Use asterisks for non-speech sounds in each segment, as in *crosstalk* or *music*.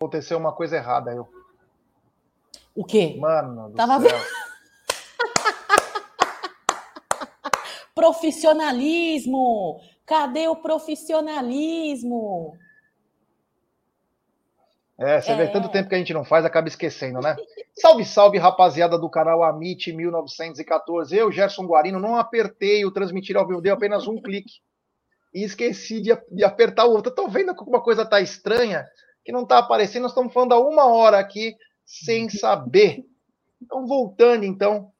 aconteceu uma coisa errada, eu. O quê? Mano do Tava céu. *laughs* Profissionalismo! Cadê o profissionalismo? É, você vê É. tanto tempo que a gente não faz, acaba esquecendo, né? *laughs* Salve, salve, rapaziada do canal Amit 1914. Eu, Gerson Guarino, não apertei o transmitir ao vivo, dei apenas um *laughs* clique. E esqueci de, de apertar o outro. Eu tô vendo que alguma coisa tá estranha, que não tá aparecendo. Nós estamos falando há uma hora aqui, sem *laughs* saber. Então, voltando, então.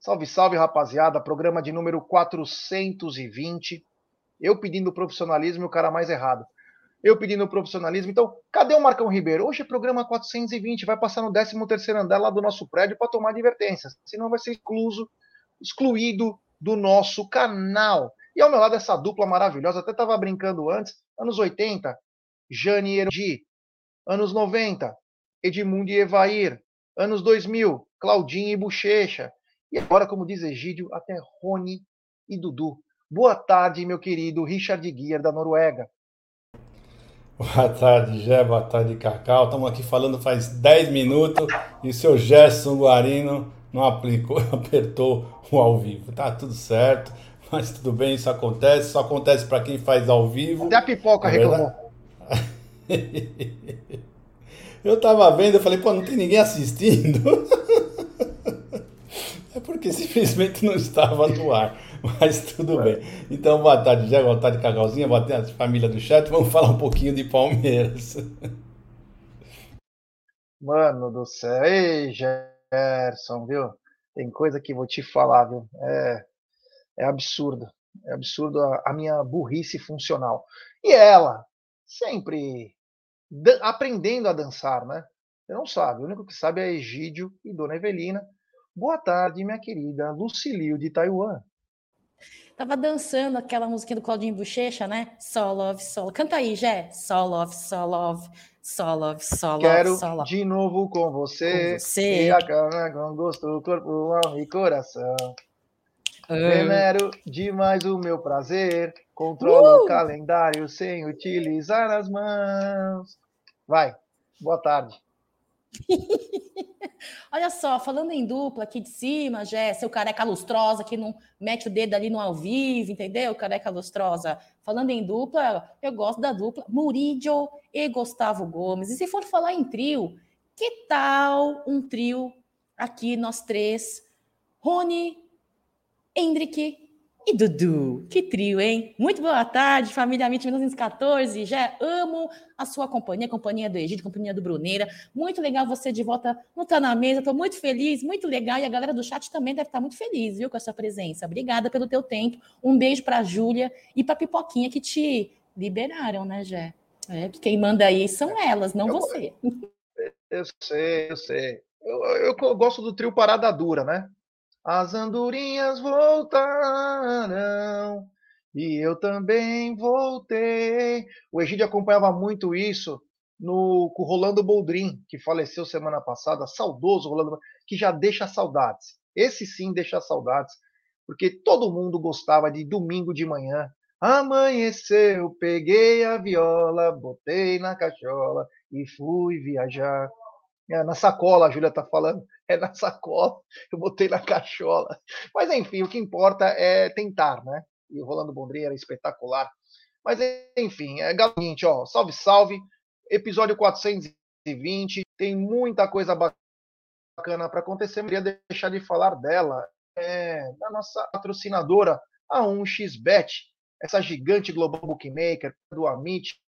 Salve, salve, rapaziada. Programa de número 420. Eu pedindo profissionalismo e o cara mais errado eu pedindo profissionalismo. Então, cadê o Marcão Ribeiro? Hoje é programa 420, vai passar no 13º andar lá do nosso prédio para tomar advertências, senão vai ser excluso, excluído do nosso canal. E ao meu lado essa dupla maravilhosa, até estava brincando antes, anos 80, Jane e Erodi, anos 90, Edmundo e Evair, anos 2000, Claudinho e Bochecha, e agora, como diz Egídio, até Rony e Dudu. Boa tarde, meu querido Richard Guiar, da Noruega. Boa tarde, Gé. Boa tarde, Cacau. Estamos aqui falando faz 10 minutos e o seu Gerson Guarino não aplicou, *laughs* apertou o ao vivo. Tá tudo certo, mas tudo bem, isso acontece. Só acontece para quem faz ao vivo. Até a pipoca É reclamou. *laughs* Eu tava vendo, eu falei, pô, não tem ninguém assistindo. *laughs* É porque simplesmente não estava no ar. Mas tudo bem. Então, boa tarde, Jé, boa tarde, Cacauzinha, boa tarde, família do chat. Vamos falar um pouquinho de Palmeiras. Mano do céu. Ei, Gerson, viu? Tem coisa que vou te falar, viu? É, é absurdo. É absurdo a, a minha burrice funcional. E ela, sempre aprendendo a dançar, né? Você não sabe. O único que sabe é Egídio e Dona Evelina. Boa tarde, minha querida Lucilio de Taiwan. Tava dançando aquela musiquinha do Claudinho Bochecha, né? Sol love, sol. Canta aí, Jé. Sol love, sol love, sol love, sol love, Quero love. de novo com você. Com você. E a cama com gosto, corpo, alma e coração. Ah, Venero demais o meu prazer. Controlo Uh! o calendário sem utilizar as mãos. Vai. Boa tarde. *laughs* Olha só, falando em dupla aqui de cima, Jé, seu careca lustrosa que não mete o dedo ali no ao vivo, entendeu? Careca lustrosa. Falando em dupla, eu gosto da dupla Murídio e Gustavo Gomes. E se for falar em trio, que tal um trio aqui, nós três? Rony, Hendrick e Dudu. Que trio, hein? Muito boa tarde, família Amit 1914. Já amo a sua companhia, companhia do Egito, companhia do Bruneira. Muito legal você de volta no Tá Na Mesa. Estou muito feliz, muito legal. E a galera do chat também deve estar muito feliz, viu, com a sua presença. Obrigada pelo teu tempo. Um beijo para a Júlia e para Pipoquinha que te liberaram, né, Jé? É, que quem manda aí são elas, não Eu- você. *laughs* Eu sei, eu sei. Eu, eu, eu gosto do trio Parada Dura, né? As andorinhas voltaram e eu também voltei. O Egídio acompanhava muito isso no com o Rolando Boldrin, que faleceu semana passada, saudoso Rolando, que já deixa saudades. Esse sim deixa saudades, porque todo mundo gostava de domingo de manhã. Amanheceu, peguei a viola, botei na cachola e fui viajar. É, na sacola, a Júlia tá falando. É na sacola, *laughs* eu botei na cachola. Mas enfim, o que importa é tentar, né? E o Rolando Bondri era espetacular. Mas enfim, é seguinte, ó. Salve, salve. Episódio 420. Tem muita coisa bacana para acontecer. Não queria deixar de falar dela. É, da nossa patrocinadora, a 1xBet. Essa gigante global bookmaker do Amit,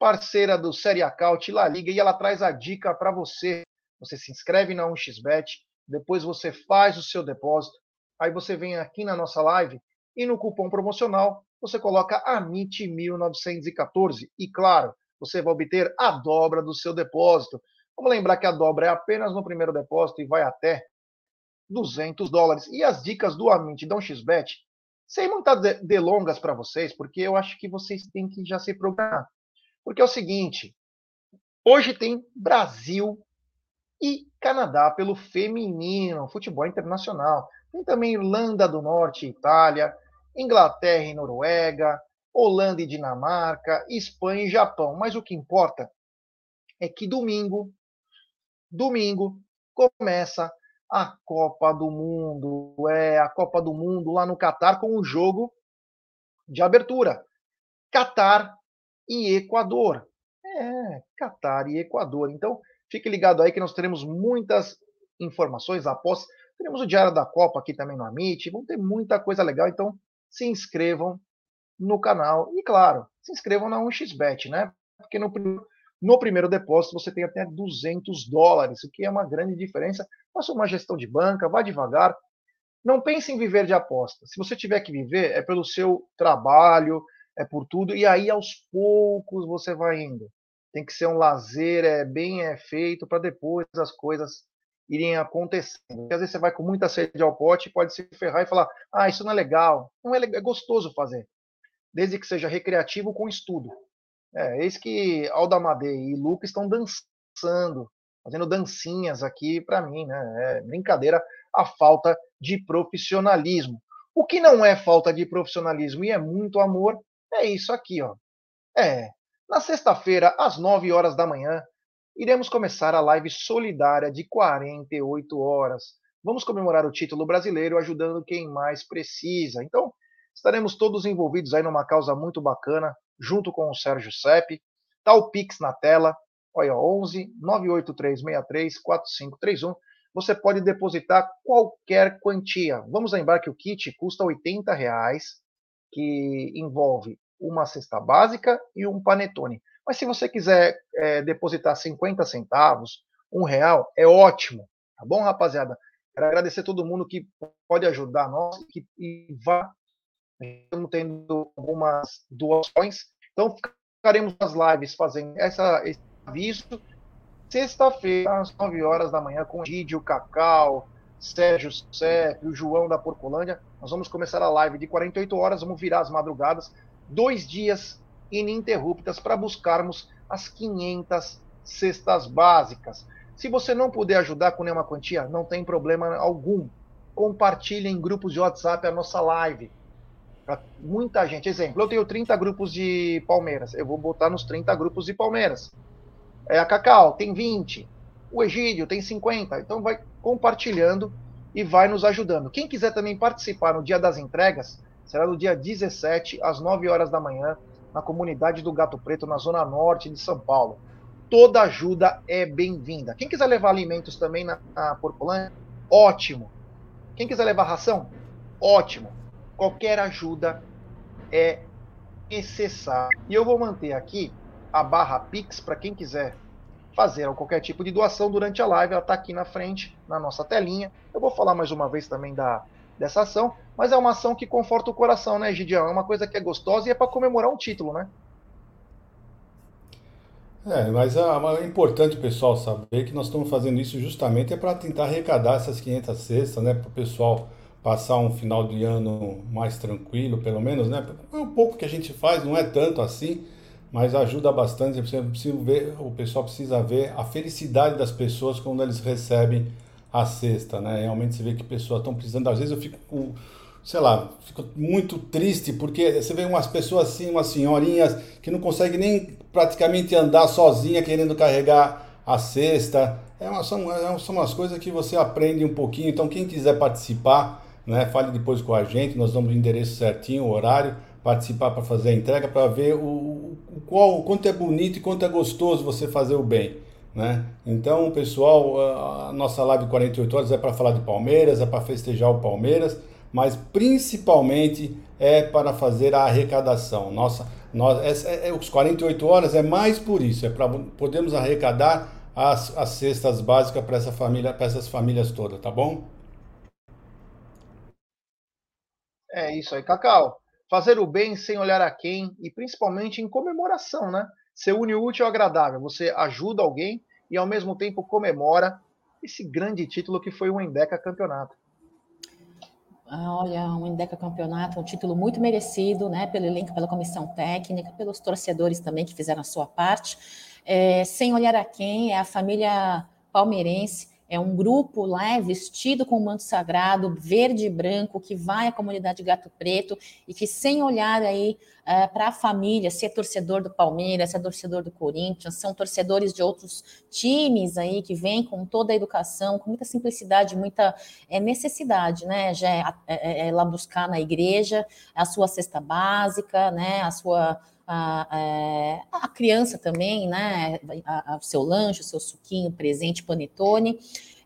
parceira do Série Acaute La Liga, e ela traz a dica para você. Você se inscreve na 1xBet, depois você faz o seu depósito, aí você vem aqui na nossa live e no cupom promocional você coloca AMIT1914 e claro, você vai obter a dobra do seu depósito. Vamos lembrar que a dobra é apenas no primeiro depósito e vai até 200 dólares. E as dicas do Amit da 1xBet, sem de- delongas para vocês, porque eu acho que vocês têm que já se programar. Porque é o seguinte, hoje tem Brasil e Canadá pelo feminino, futebol internacional. Tem também Irlanda do Norte e Itália, Inglaterra e Noruega, Holanda e Dinamarca, Espanha e Japão. Mas o que importa é que domingo, domingo, começa a Copa do Mundo. É a Copa do Mundo lá no Catar com o jogo de abertura. Catar e Equador. É, Catar e Equador. Então, fique ligado aí que nós teremos muitas informações após. Teremos o Diário da Copa aqui também no Amit. Vão ter muita coisa legal. Então, se inscrevam no canal. E, claro, se inscrevam na 1xBet, né? Porque no, no primeiro depósito você tem até 200 dólares, o que é uma grande diferença. Faça uma gestão de banca, vá devagar. Não pense em viver de aposta. Se você tiver que viver, é pelo seu trabalho, é por tudo, e aí aos poucos você vai indo. Tem que ser um lazer, é bem é feito para depois as coisas irem acontecendo. Porque às vezes você vai com muita sede ao pote, pode se ferrar e falar: "Ah, isso não é legal". Não é, legal, é gostoso fazer, desde que seja recreativo com estudo. É, eis que Aldamadei e Luca estão dançando, fazendo dancinhas aqui para mim, né? É brincadeira a falta de profissionalismo. O que não é falta de profissionalismo e é muito amor é isso aqui, ó. É, na sexta-feira, às 9 horas da manhã, iremos começar a live solidária de 48 horas. Vamos comemorar o título brasileiro ajudando quem mais precisa. Então, estaremos todos envolvidos aí numa causa muito bacana, junto com o Sérgio Sepp. Tá o Pix na tela. Olha, 11 98363 4531. Você pode depositar qualquer quantia. Vamos lembrar que o kit custa 80 reais que envolve uma cesta básica e um panetone. Mas se você quiser é, depositar 50 centavos, um real, é ótimo. Tá bom, rapaziada? Quero agradecer a todo mundo que pode ajudar nós que, e vá. Estamos tendo algumas doações. Então, ficaremos nas lives fazendo essa, esse aviso. Sexta-feira, às 9 horas da manhã, com o Gídio, Cacau, Sérgio Sepp, o João da Porcolândia. Nós vamos começar a live de 48 horas, vamos virar as madrugadas, dois dias ininterruptas para buscarmos as 500 cestas básicas. Se você não puder ajudar com nenhuma quantia, não tem problema algum. Compartilhe em grupos de WhatsApp a nossa live. Muita gente. Exemplo, eu tenho 30 grupos de Palmeiras. Eu vou botar nos 30 grupos de Palmeiras. É, a Cacau tem 20 o Egídio tem 50. Então vai compartilhando e vai nos ajudando. Quem quiser também participar no dia das entregas, será no dia 17, às 9 horas da manhã, na comunidade do Gato Preto, na zona norte de São Paulo. Toda ajuda é bem-vinda. Quem quiser levar alimentos também na, na Porcolândia, ótimo. Quem quiser levar ração, ótimo. Qualquer ajuda é necessária. E eu vou manter aqui a barra Pix para quem quiser fazer qualquer tipo de doação durante a live, ela está aqui na frente, na nossa telinha. Eu vou falar mais uma vez também da, dessa ação, mas é uma ação que conforta o coração, né, Gidião? É uma coisa que é gostosa e é para comemorar um título, né? É, mas é importante o pessoal saber que nós estamos fazendo isso justamente é para tentar arrecadar essas 500 cestas, né, para o pessoal passar um final de ano mais tranquilo, pelo menos, né? É um pouco que a gente faz, não é tanto assim, mas ajuda bastante. Ver, o pessoal precisa ver a felicidade das pessoas quando eles recebem a cesta, né? Realmente você vê que pessoas estão precisando. Às vezes eu fico sei lá, fico muito triste porque você vê umas pessoas assim, umas senhorinhas que não conseguem nem praticamente andar sozinha querendo carregar a cesta. É uma, são, é são umas coisas que você aprende um pouquinho. Então quem quiser participar, né, fale depois com a gente. Nós damos o endereço certinho, o horário participar para fazer a entrega para ver o, o, qual, o quanto é bonito e quanto é gostoso você fazer o bem. Né? Então, pessoal, a nossa live 48 horas é para falar de Palmeiras, é para festejar o Palmeiras, mas principalmente é para fazer a arrecadação. Nossa, nós, é, é, os 48 horas é mais por isso, é para podermos arrecadar as, as cestas básicas para essa família, para essas famílias todas, tá bom? É isso aí, Cacau fazer o bem sem olhar a quem e principalmente em comemoração, né? Ser une útil ao agradável. Você ajuda alguém e ao mesmo tempo comemora esse grande título que foi o Endeca Campeonato. Ah, olha, um Endeca Campeonato, um título muito merecido, né? Pelo elenco, pela comissão técnica, pelos torcedores também que fizeram a sua parte. É, sem olhar a quem, é a família palmeirense é um grupo lá é vestido com manto sagrado, verde e branco, que vai à comunidade Gato Preto e que, sem olhar aí é, para a família, se é torcedor do Palmeiras, se é torcedor do Corinthians, são torcedores de outros times aí que vêm com toda a educação, com muita simplicidade, muita é, necessidade, né? Já é, é, é lá buscar na igreja a sua cesta básica, né? A sua a, a, criança também, né? O seu lanche, o seu suquinho presente, panetone.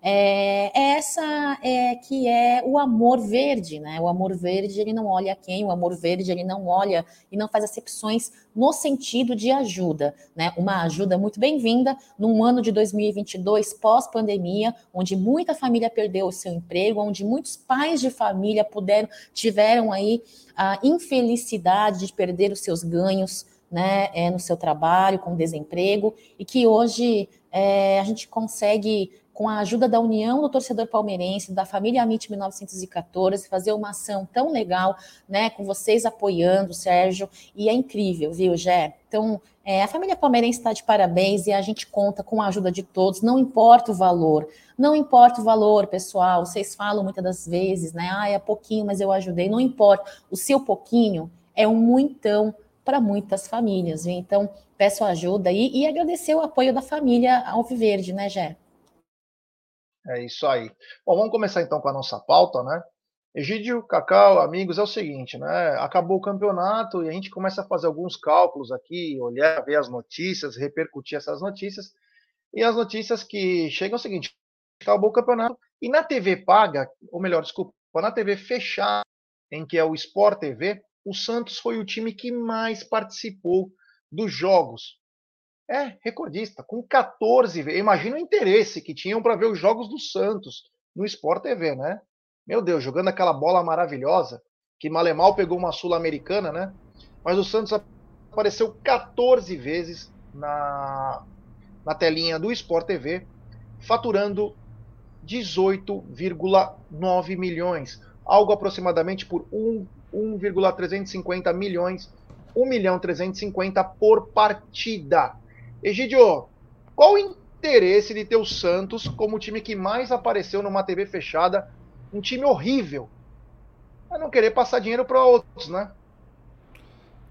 É, essa é que é o amor verde, né? O amor verde ele não olha quem, o amor verde ele não olha e não faz acepções no sentido de ajuda, né? Uma ajuda muito bem-vinda num ano de 2022 pós-pandemia, onde muita família perdeu o seu emprego, onde muitos pais de família puderam tiveram aí a infelicidade de perder os seus ganhos, né, é, no seu trabalho, com desemprego, e que hoje é, a gente consegue com a ajuda da União do Torcedor Palmeirense, da família Amit 1914, fazer uma ação tão legal, né, com vocês apoiando, Sérgio, e é incrível, viu, Gé? Então, é, a família palmeirense está de parabéns e a gente conta com a ajuda de todos, não importa o valor, não importa o valor, pessoal, vocês falam muitas das vezes, né, ah, é pouquinho, mas eu ajudei, não importa, o seu pouquinho é um muitão para muitas famílias, viu? Então, peço ajuda aí e agradecer o apoio da família Alviverde, né, Gé? É isso aí. Bom, vamos começar então com a nossa pauta, né? Egídio, Cacau, amigos, é o seguinte, né? Acabou o campeonato e a gente começa a fazer alguns cálculos aqui, olhar, ver as notícias, repercutir essas notícias. E as notícias que chegam é o seguinte: acabou o campeonato e na TV paga, ou melhor, desculpa, na TV fechada, em que é o Sport TV, o Santos foi o time que mais participou dos jogos. É, recordista, com 14. Imagina o interesse que tinham para ver os jogos do Santos no Sport TV, né? Meu Deus, jogando aquela bola maravilhosa, que Malemal pegou uma Sul-Americana, né? Mas o Santos apareceu 14 vezes na, na telinha do Sport TV, faturando 18,9 milhões, algo aproximadamente por 1,350 milhões, 1 milhão 350 por partida. Egidio, qual o interesse de ter o Santos como o time que mais apareceu numa TV fechada? Um time horrível. É não querer passar dinheiro para outros, né?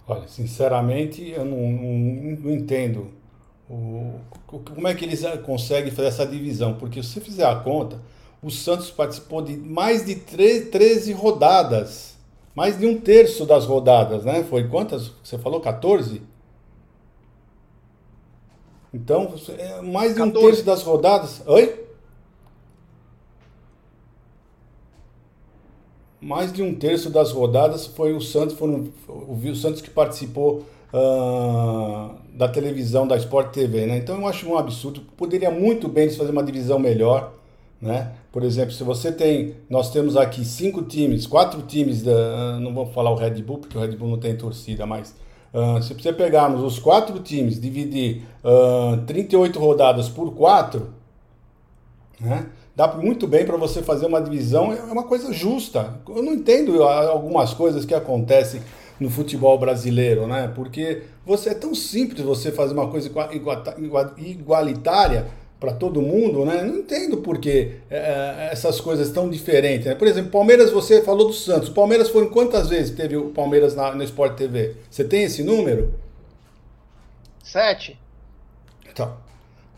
Olha, sinceramente, eu não, não, não entendo o, como é que eles conseguem fazer essa divisão. Porque se você fizer a conta, o Santos participou de mais de 13 rodadas. Mais de um terço das rodadas, né? Foi quantas? Você falou 14? Então, é mais de um terço das rodadas. Oi? Mais de um terço das rodadas foi o Santos, foram, o Santos que participou uh, da televisão da Sport TV, né? Então eu acho um absurdo. Poderia muito bem fazer uma divisão melhor, né? Por exemplo, se você tem, nós temos aqui cinco times, quatro times da, não vou falar o Red Bull porque o Red Bull não tem torcida, mas Uh, se você pegarmos os quatro times, dividir uh, 38 rodadas por quatro, né, dá muito bem para você fazer uma divisão, é uma coisa justa. Eu não entendo algumas coisas que acontecem no futebol brasileiro, né? Porque você é tão simples você fazer uma coisa igualitária para todo mundo, né? Não entendo por que é, é, essas coisas tão diferentes. Né? Por exemplo, Palmeiras, você falou do Santos. O Palmeiras foi quantas vezes teve o Palmeiras na, no Sport TV? Você tem esse número? Sete. Então,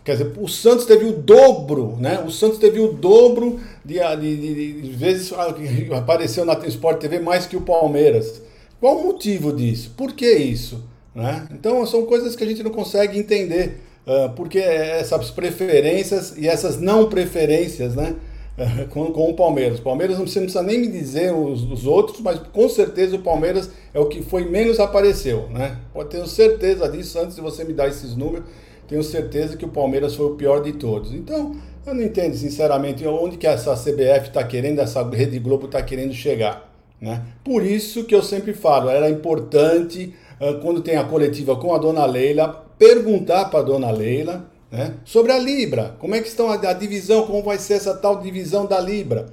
quer dizer, o Santos teve o dobro, né? O Santos teve o dobro de, de, de, de vezes *laughs* apareceu na Sport TV mais que o Palmeiras. Qual o motivo disso? Por que isso? Né? Então, são coisas que a gente não consegue entender. Uh, porque essas preferências e essas não preferências, né? *laughs* Com, com, o Palmeiras. O Palmeiras não precisa nem me dizer os, os, outros, mas com certeza o Palmeiras é o que foi menos apareceu, né? Pode ter certeza disso antes de você me dar esses números. Tenho certeza que o Palmeiras foi o pior de todos. Então, eu não entendo sinceramente onde que essa CBF está querendo, essa Rede Globo está querendo chegar. Né? Por isso que eu sempre falo, era importante, uh, quando tem a coletiva com a dona Leila, perguntar para a dona Leila né, sobre a Libra. Como é que estão a, a, divisão, como vai ser essa tal divisão da Libra.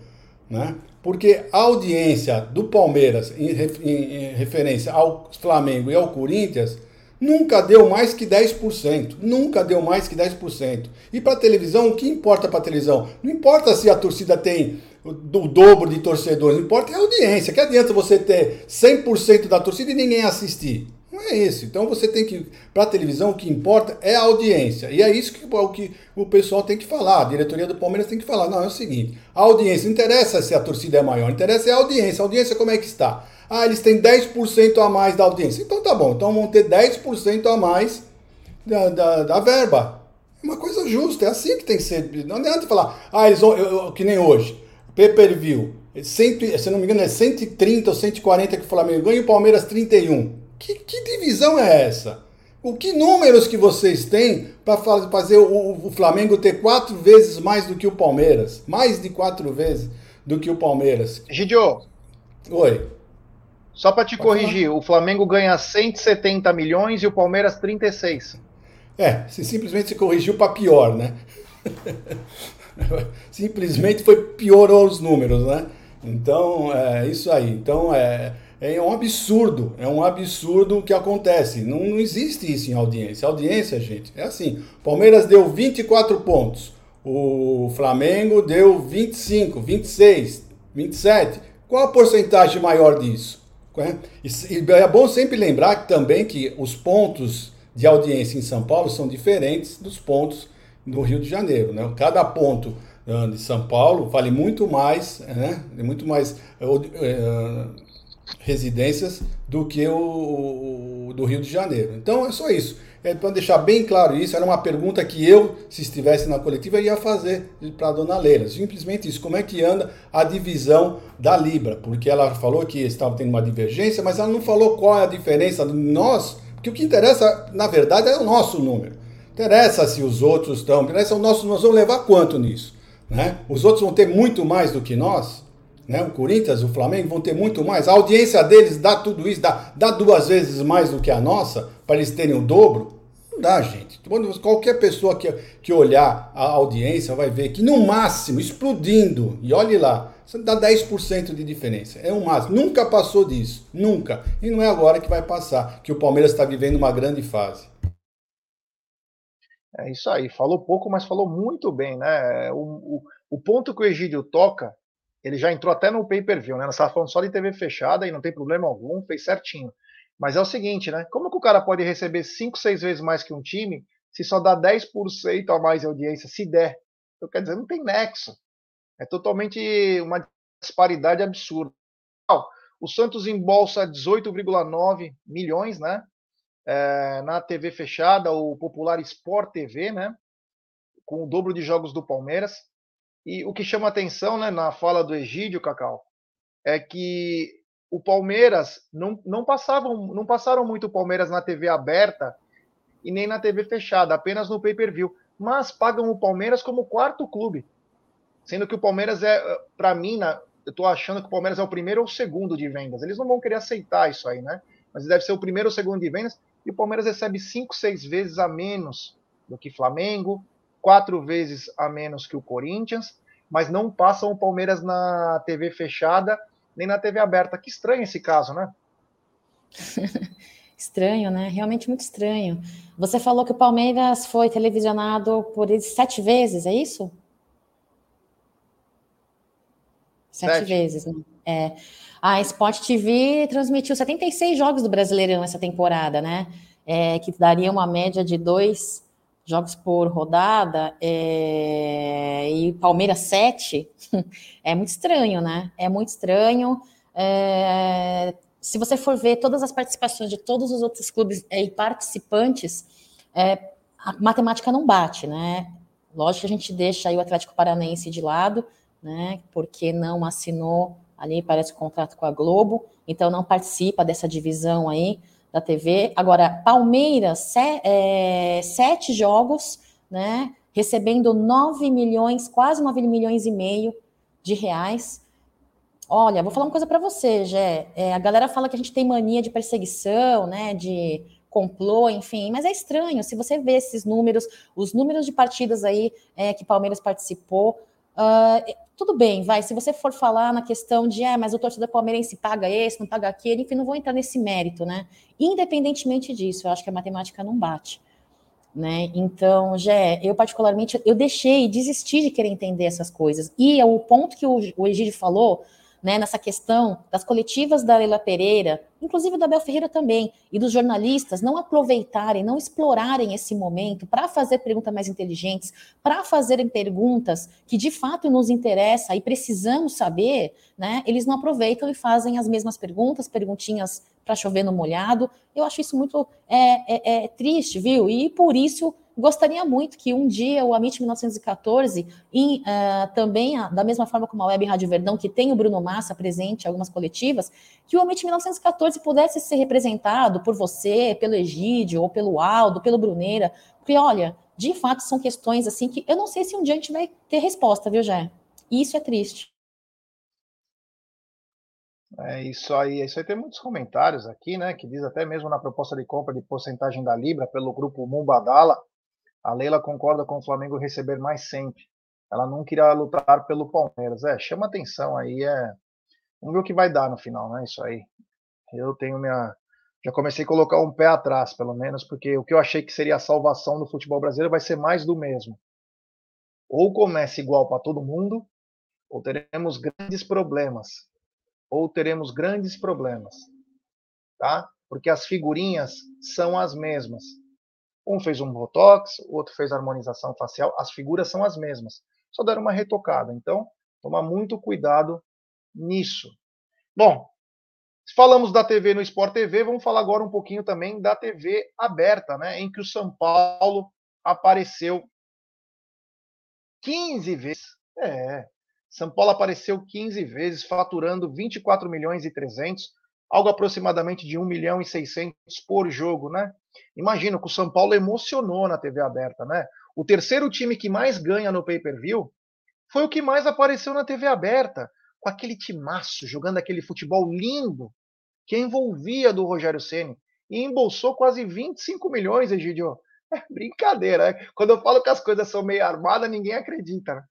Né? Porque a audiência do Palmeiras em, em, em referência ao Flamengo e ao Corinthians Nunca deu mais que 10%. Nunca deu mais que 10%. E para televisão, o que importa para televisão? Não importa se a torcida tem o dobro de torcedores, importa é a audiência. Que adianta você ter 100% da torcida e ninguém assistir? Não é isso. Então você tem que, para a televisão, o que importa é a audiência. E é isso que, o que o pessoal tem que falar. A diretoria do Palmeiras tem que falar. Não, é o seguinte: a audiência, não interessa se a torcida é maior, interessa é a audiência. A audiência como é que está? Ah, eles têm 10% a mais da audiência. Então tá bom, então vão ter 10% a mais da, da, da, verba. É uma coisa justa, é assim que tem que ser. Não adianta falar, ah, eles vão, eu, eu, que nem hoje, pay per view. Cento, se não me engano, é 130 ou 140 que o Flamengo ganha e o Palmeiras 31. Que, que divisão é essa? O que números que vocês têm para fazer o, o, Flamengo ter quatro vezes mais do que o Palmeiras? Mais de quatro vezes do que o Palmeiras. Gidio. Oi. Só para te Pode corrigir, falar. o Flamengo ganha 170 milhões e o Palmeiras 36. É, se simplesmente se corrigiu para pior, né? *laughs* simplesmente foi piorou os números, né? Então, é isso aí. Então, é, é um absurdo, é um absurdo o que acontece. Não, não existe isso em audiência. Audiência, gente, é assim. Palmeiras deu 24 pontos, o Flamengo deu 25, 26, 27. Qual a porcentagem maior disso? É? E é bom sempre lembrar também que os pontos de audiência em São Paulo são diferentes dos pontos do Rio de Janeiro. Né? Cada ponto uh, de São Paulo vale muito mais, né? muito mais uh, uh, residências do que o, o, do Rio de Janeiro. Então é só isso. É, para deixar bem claro isso, era uma pergunta que eu, se estivesse na coletiva, ia fazer para a dona Leila. Simplesmente isso, como é que anda a divisão da Libra? Porque ela falou que estava tendo uma divergência, mas ela não falou qual é a diferença de nós, porque o que interessa, na verdade, é o nosso número. Interessa se os outros estão, interessa o nosso, nós vamos levar quanto nisso? Né? Os outros vão ter muito mais do que nós? Né? O Corinthians, o Flamengo vão ter muito mais. A audiência deles dá tudo isso, dá, dá duas vezes mais do que a nossa, para eles terem o dobro. Não dá, gente. Qualquer pessoa que, que olhar a audiência vai ver que no máximo, explodindo, e olhe lá, dá 10% de diferença. É um máximo. Nunca passou disso. Nunca. E não é agora que vai passar, que o Palmeiras está vivendo uma grande fase. É isso aí. Falou pouco, mas falou muito bem, né? O, o, o ponto que o Egídio toca ele já entrou até no pay-per-view, né? Nós estávamos falando só de TV fechada e não tem problema algum, fez certinho. Mas é o seguinte, né? Como que o cara pode receber 5, 6 vezes mais que um time se só dá 10% a mais de audiência, se der? Então, quer dizer, não tem nexo. É totalmente uma disparidade absurda. O Santos embolsa 18,9 milhões, né? É, na TV fechada, o popular Sport TV, né? Com o dobro de jogos do Palmeiras. E o que chama atenção né, na fala do Egídio, Cacau, é que o Palmeiras não, não passavam, não passaram muito o Palmeiras na TV aberta e nem na TV fechada, apenas no pay-per-view. Mas pagam o Palmeiras como quarto clube. Sendo que o Palmeiras é, para mim, na, eu estou achando que o Palmeiras é o primeiro ou o segundo de vendas. Eles não vão querer aceitar isso aí, né? Mas deve ser o primeiro ou segundo de vendas. E o Palmeiras recebe cinco, seis vezes a menos do que Flamengo, quatro vezes a menos que o Corinthians, mas não passam o Palmeiras na TV fechada nem na TV aberta. Que estranho esse caso, né? *laughs* estranho, né? Realmente muito estranho. Você falou que o Palmeiras foi televisionado por sete vezes, é isso? Sete, sete. vezes, né? É. A Sport TV transmitiu 76 jogos do Brasileirão essa temporada, né? É, que daria uma média de dois jogos por rodada é, e Palmeiras 7, *laughs* é muito estranho, né? É muito estranho. É, se você for ver todas as participações de todos os outros clubes e participantes, é, a matemática não bate, né? Lógico que a gente deixa aí o Atlético Paranaense de lado, né? Porque não assinou ali, parece, o contrato com a Globo, então não participa dessa divisão aí da TV. Agora, Palmeiras, se, é, sete jogos, né? Recebendo 9 milhões, quase 9 milhões e meio de reais. Olha, vou falar uma coisa para você, Gé. É, a galera fala que a gente tem mania de perseguição, né? De complô, enfim, mas é estranho. Se você vê esses números, os números de partidas aí é, que Palmeiras participou, Uh, tudo bem, vai. Se você for falar na questão de, é, mas o torcedor palmeirense paga esse, não paga aquele, enfim, não vou entrar nesse mérito, né? Independentemente disso, eu acho que a matemática não bate. Né? Então, já eu particularmente, eu deixei, desisti de querer entender essas coisas. E o ponto que o, o Egídio falou né, nessa questão das coletivas da Leila Pereira, inclusive da Bel Ferreira também, e dos jornalistas não aproveitarem, não explorarem esse momento para fazer perguntas mais inteligentes, para fazerem perguntas que de fato nos interessam e precisamos saber, né, eles não aproveitam e fazem as mesmas perguntas, perguntinhas para chover no molhado. Eu acho isso muito é, é, é triste, viu? E por isso Gostaria muito que um dia o Amit 1914, em, uh, também uh, da mesma forma como a Web Rádio Verdão, que tem o Bruno Massa presente em algumas coletivas, que o Amit 1914 pudesse ser representado por você, pelo Egídio, ou pelo Aldo, pelo Bruneira, porque olha, de fato são questões assim que eu não sei se um dia a gente vai ter resposta, viu, Jé? E isso é triste. É isso aí, isso aí tem muitos comentários aqui, né, que diz até mesmo na proposta de compra de porcentagem da Libra pelo grupo Mumbadala, a Leila concorda com o Flamengo receber mais sempre. Ela não queria lutar pelo Palmeiras. É, chama atenção aí. É... Vamos ver o que vai dar no final, né? Isso aí. Eu tenho minha. Já comecei a colocar um pé atrás, pelo menos, porque o que eu achei que seria a salvação do futebol brasileiro vai ser mais do mesmo. Ou começa igual para todo mundo, ou teremos grandes problemas. Ou teremos grandes problemas. Tá? Porque as figurinhas são as mesmas. Um fez um botox, o outro fez harmonização facial, as figuras são as mesmas, só deram uma retocada. Então, tomar muito cuidado nisso. Bom, falamos da TV no Sport TV, vamos falar agora um pouquinho também da TV aberta, né, em que o São Paulo apareceu 15 vezes. É, São Paulo apareceu 15 vezes, faturando 24 milhões e 300, algo aproximadamente de 1 milhão e 600 por jogo, né? Imagina que o São Paulo emocionou na TV aberta, né? O terceiro time que mais ganha no pay-per-view foi o que mais apareceu na TV aberta, com aquele timaço, jogando aquele futebol lindo que envolvia do Rogério Ceni e embolsou quase 25 milhões, Egidio. É brincadeira, né? Quando eu falo que as coisas são meio armadas, ninguém acredita, né?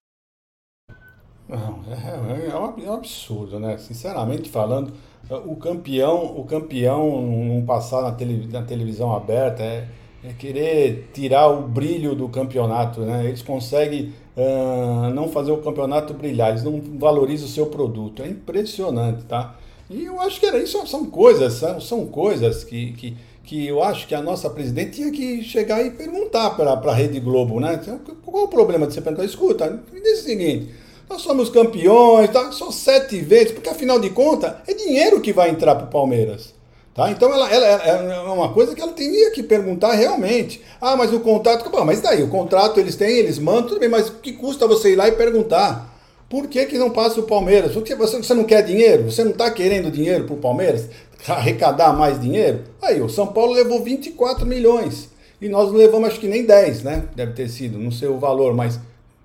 É, é, é, um absurdo, né? Sinceramente falando, o campeão, o campeão não passar na, tele, na televisão aberta é, é, querer tirar o brilho do campeonato, né? Eles conseguem uh, não fazer o campeonato brilhar, eles não valorizam o seu produto. É impressionante, tá? E eu acho que era isso, são coisas, são, são coisas que, que, que eu acho que a nossa presidente tinha que chegar e perguntar para a Rede Globo, né? Qual o problema de você perguntar? Escuta, diz o seguinte nós somos campeões, tá? só sete vezes, porque afinal de contas é dinheiro que vai entrar para o Palmeiras. Tá? Então ela, ela, ela, é uma coisa que ela teria que perguntar realmente. Ah, mas o contrato. Bom, mas daí? O contrato eles têm, eles mandam, tudo bem, mas que custa você ir lá e perguntar? Por que, que não passa o Palmeiras? Porque você, você não quer dinheiro? Você não está querendo dinheiro para o Palmeiras? Arrecadar mais dinheiro? Aí, o São Paulo levou 24 milhões. E nós levamos acho que nem 10, né? Deve ter sido, não sei o valor, mas.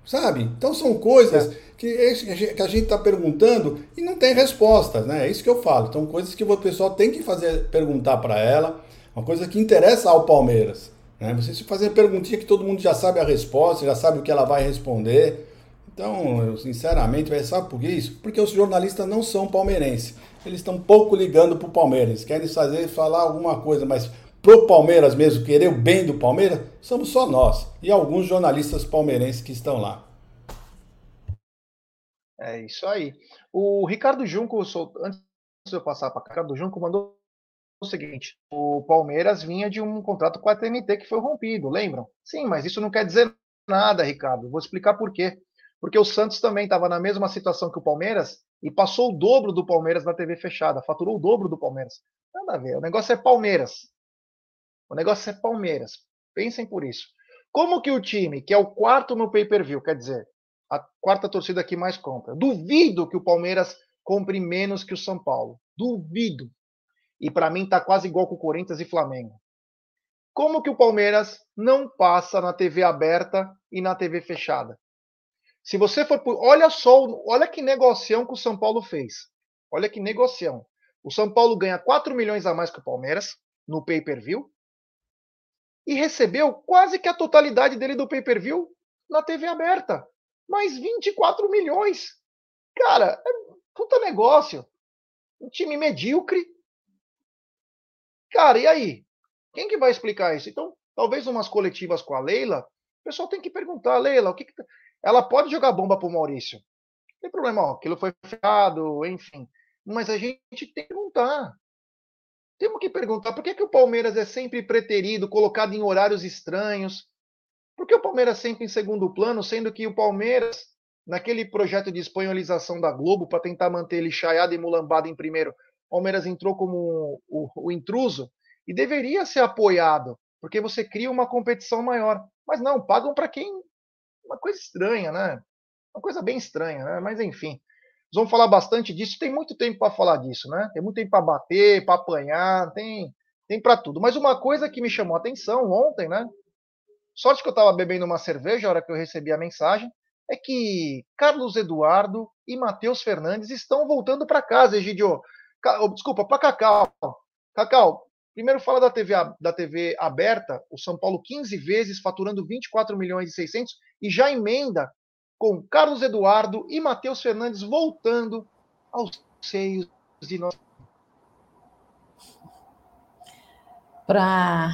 Sabe? Então são coisas. É que, é que a gente está perguntando e não tem respostas, né? É isso que eu falo. Então, coisas que o pessoal tem que fazer, perguntar para ela, uma coisa que interessa ao Palmeiras. Né? Você se fazer perguntinha que todo mundo já sabe a resposta, já sabe o que ela vai responder. Então, eu, sinceramente, sabe por que isso? Porque os jornalistas não são palmeirenses. Eles estão pouco ligando para o Palmeiras. Querem fazer falar alguma coisa, mas pro Palmeiras mesmo, querer o bem do Palmeiras, somos só nós e alguns jornalistas palmeirenses que estão lá. É isso aí. O Ricardo Junco, antes de eu passar para Ricardo Junco, mandou o seguinte: o Palmeiras vinha de um contrato com a TNT que foi rompido, lembram? Sim, mas isso não quer dizer nada, Ricardo. Vou explicar por quê. Porque o Santos também estava na mesma situação que o Palmeiras e passou o dobro do Palmeiras na TV fechada, faturou o dobro do Palmeiras. Nada a ver, o negócio é Palmeiras. O negócio é Palmeiras. Pensem por isso. Como que o time, que é o quarto no pay-per-view, quer dizer, a quarta torcida que mais compra. Duvido que o Palmeiras compre menos que o São Paulo. Duvido. E para mim está quase igual com o Corinthians e Flamengo. Como que o Palmeiras não passa na TV aberta e na TV fechada? Se você for por... olha só, olha que negociação que o São Paulo fez. Olha que negociação. O São Paulo ganha 4 milhões a mais que o Palmeiras no pay-per-view e recebeu quase que a totalidade dele do pay-per-view na TV aberta. mais 24 milhões. Cara, é puta negócio. Um time medíocre. Cara, e aí? Quem que vai explicar isso? Então, talvez umas coletivas com a Leila, o pessoal tem que perguntar, Leila, o que, que tá... ela pode jogar bomba pro Maurício? Não tem problema, ó, aquilo foi fechado, enfim. Mas a gente tem que perguntar. Temos que perguntar por que, que o Palmeiras é sempre preterido, colocado em horários estranhos. Por que o Palmeiras sempre em segundo plano, sendo que o Palmeiras, naquele projeto de espanholização da Globo, para tentar manter ele chaiado e mulambado em primeiro, o Palmeiras entrou como o, o, intruso e deveria ser apoiado, porque você cria uma competição maior. Mas não, pagam para quem. Uma coisa estranha, né? Uma coisa bem estranha, né? Mas enfim. Nós vamos falar bastante disso. Tem muito tempo para falar disso, né? Tem muito tempo para bater, para apanhar, tem, tem para tudo. Mas uma coisa que me chamou a atenção ontem, né? Sorte que eu estava bebendo uma cerveja a hora que eu recebi a mensagem, é que Carlos Eduardo e Matheus Fernandes estão voltando para casa, Egidio. Desculpa, para Cacau. Cacau, primeiro fala da TV, da TV aberta, o São Paulo 15 vezes, faturando 24 milhões e 600, e já emenda com Carlos Eduardo e Matheus Fernandes voltando aos seios de nós. Para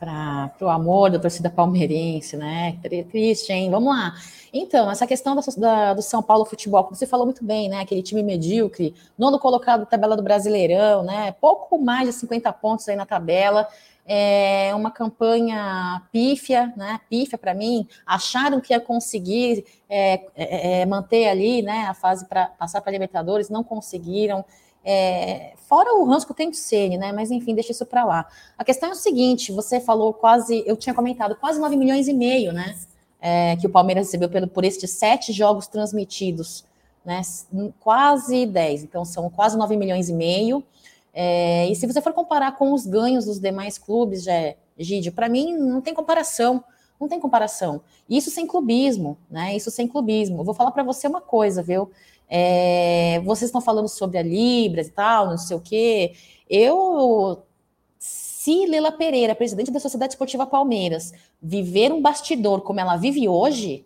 para o amor da torcida palmeirense, né? Triste, hein? Vamos lá. Então, essa questão da, da, do São Paulo Futebol, que você falou muito bem, né? Aquele time medíocre, nono colocado na tabela do Brasileirão, né? Pouco mais de 50 pontos aí na tabela é uma campanha pífia, né? Pífia para mim. Acharam que ia conseguir é, é, é manter ali, né? A fase para passar para Libertadores, não conseguiram. É, fora o que tem do Ceni, né? Mas enfim, deixa isso para lá. A questão é o seguinte: você falou quase, eu tinha comentado, quase 9 milhões e meio, né? É, que o Palmeiras recebeu pelo, por estes sete jogos transmitidos, né? Quase 10, então são quase 9 milhões e meio. É, e se você for comparar com os ganhos dos demais clubes, já, Gide, para mim não tem comparação. Não tem comparação. Isso sem clubismo, né? Isso sem clubismo. Eu vou falar para você uma coisa, viu? É, vocês estão falando sobre a Libras e tal, não sei o quê. Eu, se Lela Pereira, presidente da Sociedade Esportiva Palmeiras, viver um bastidor como ela vive hoje,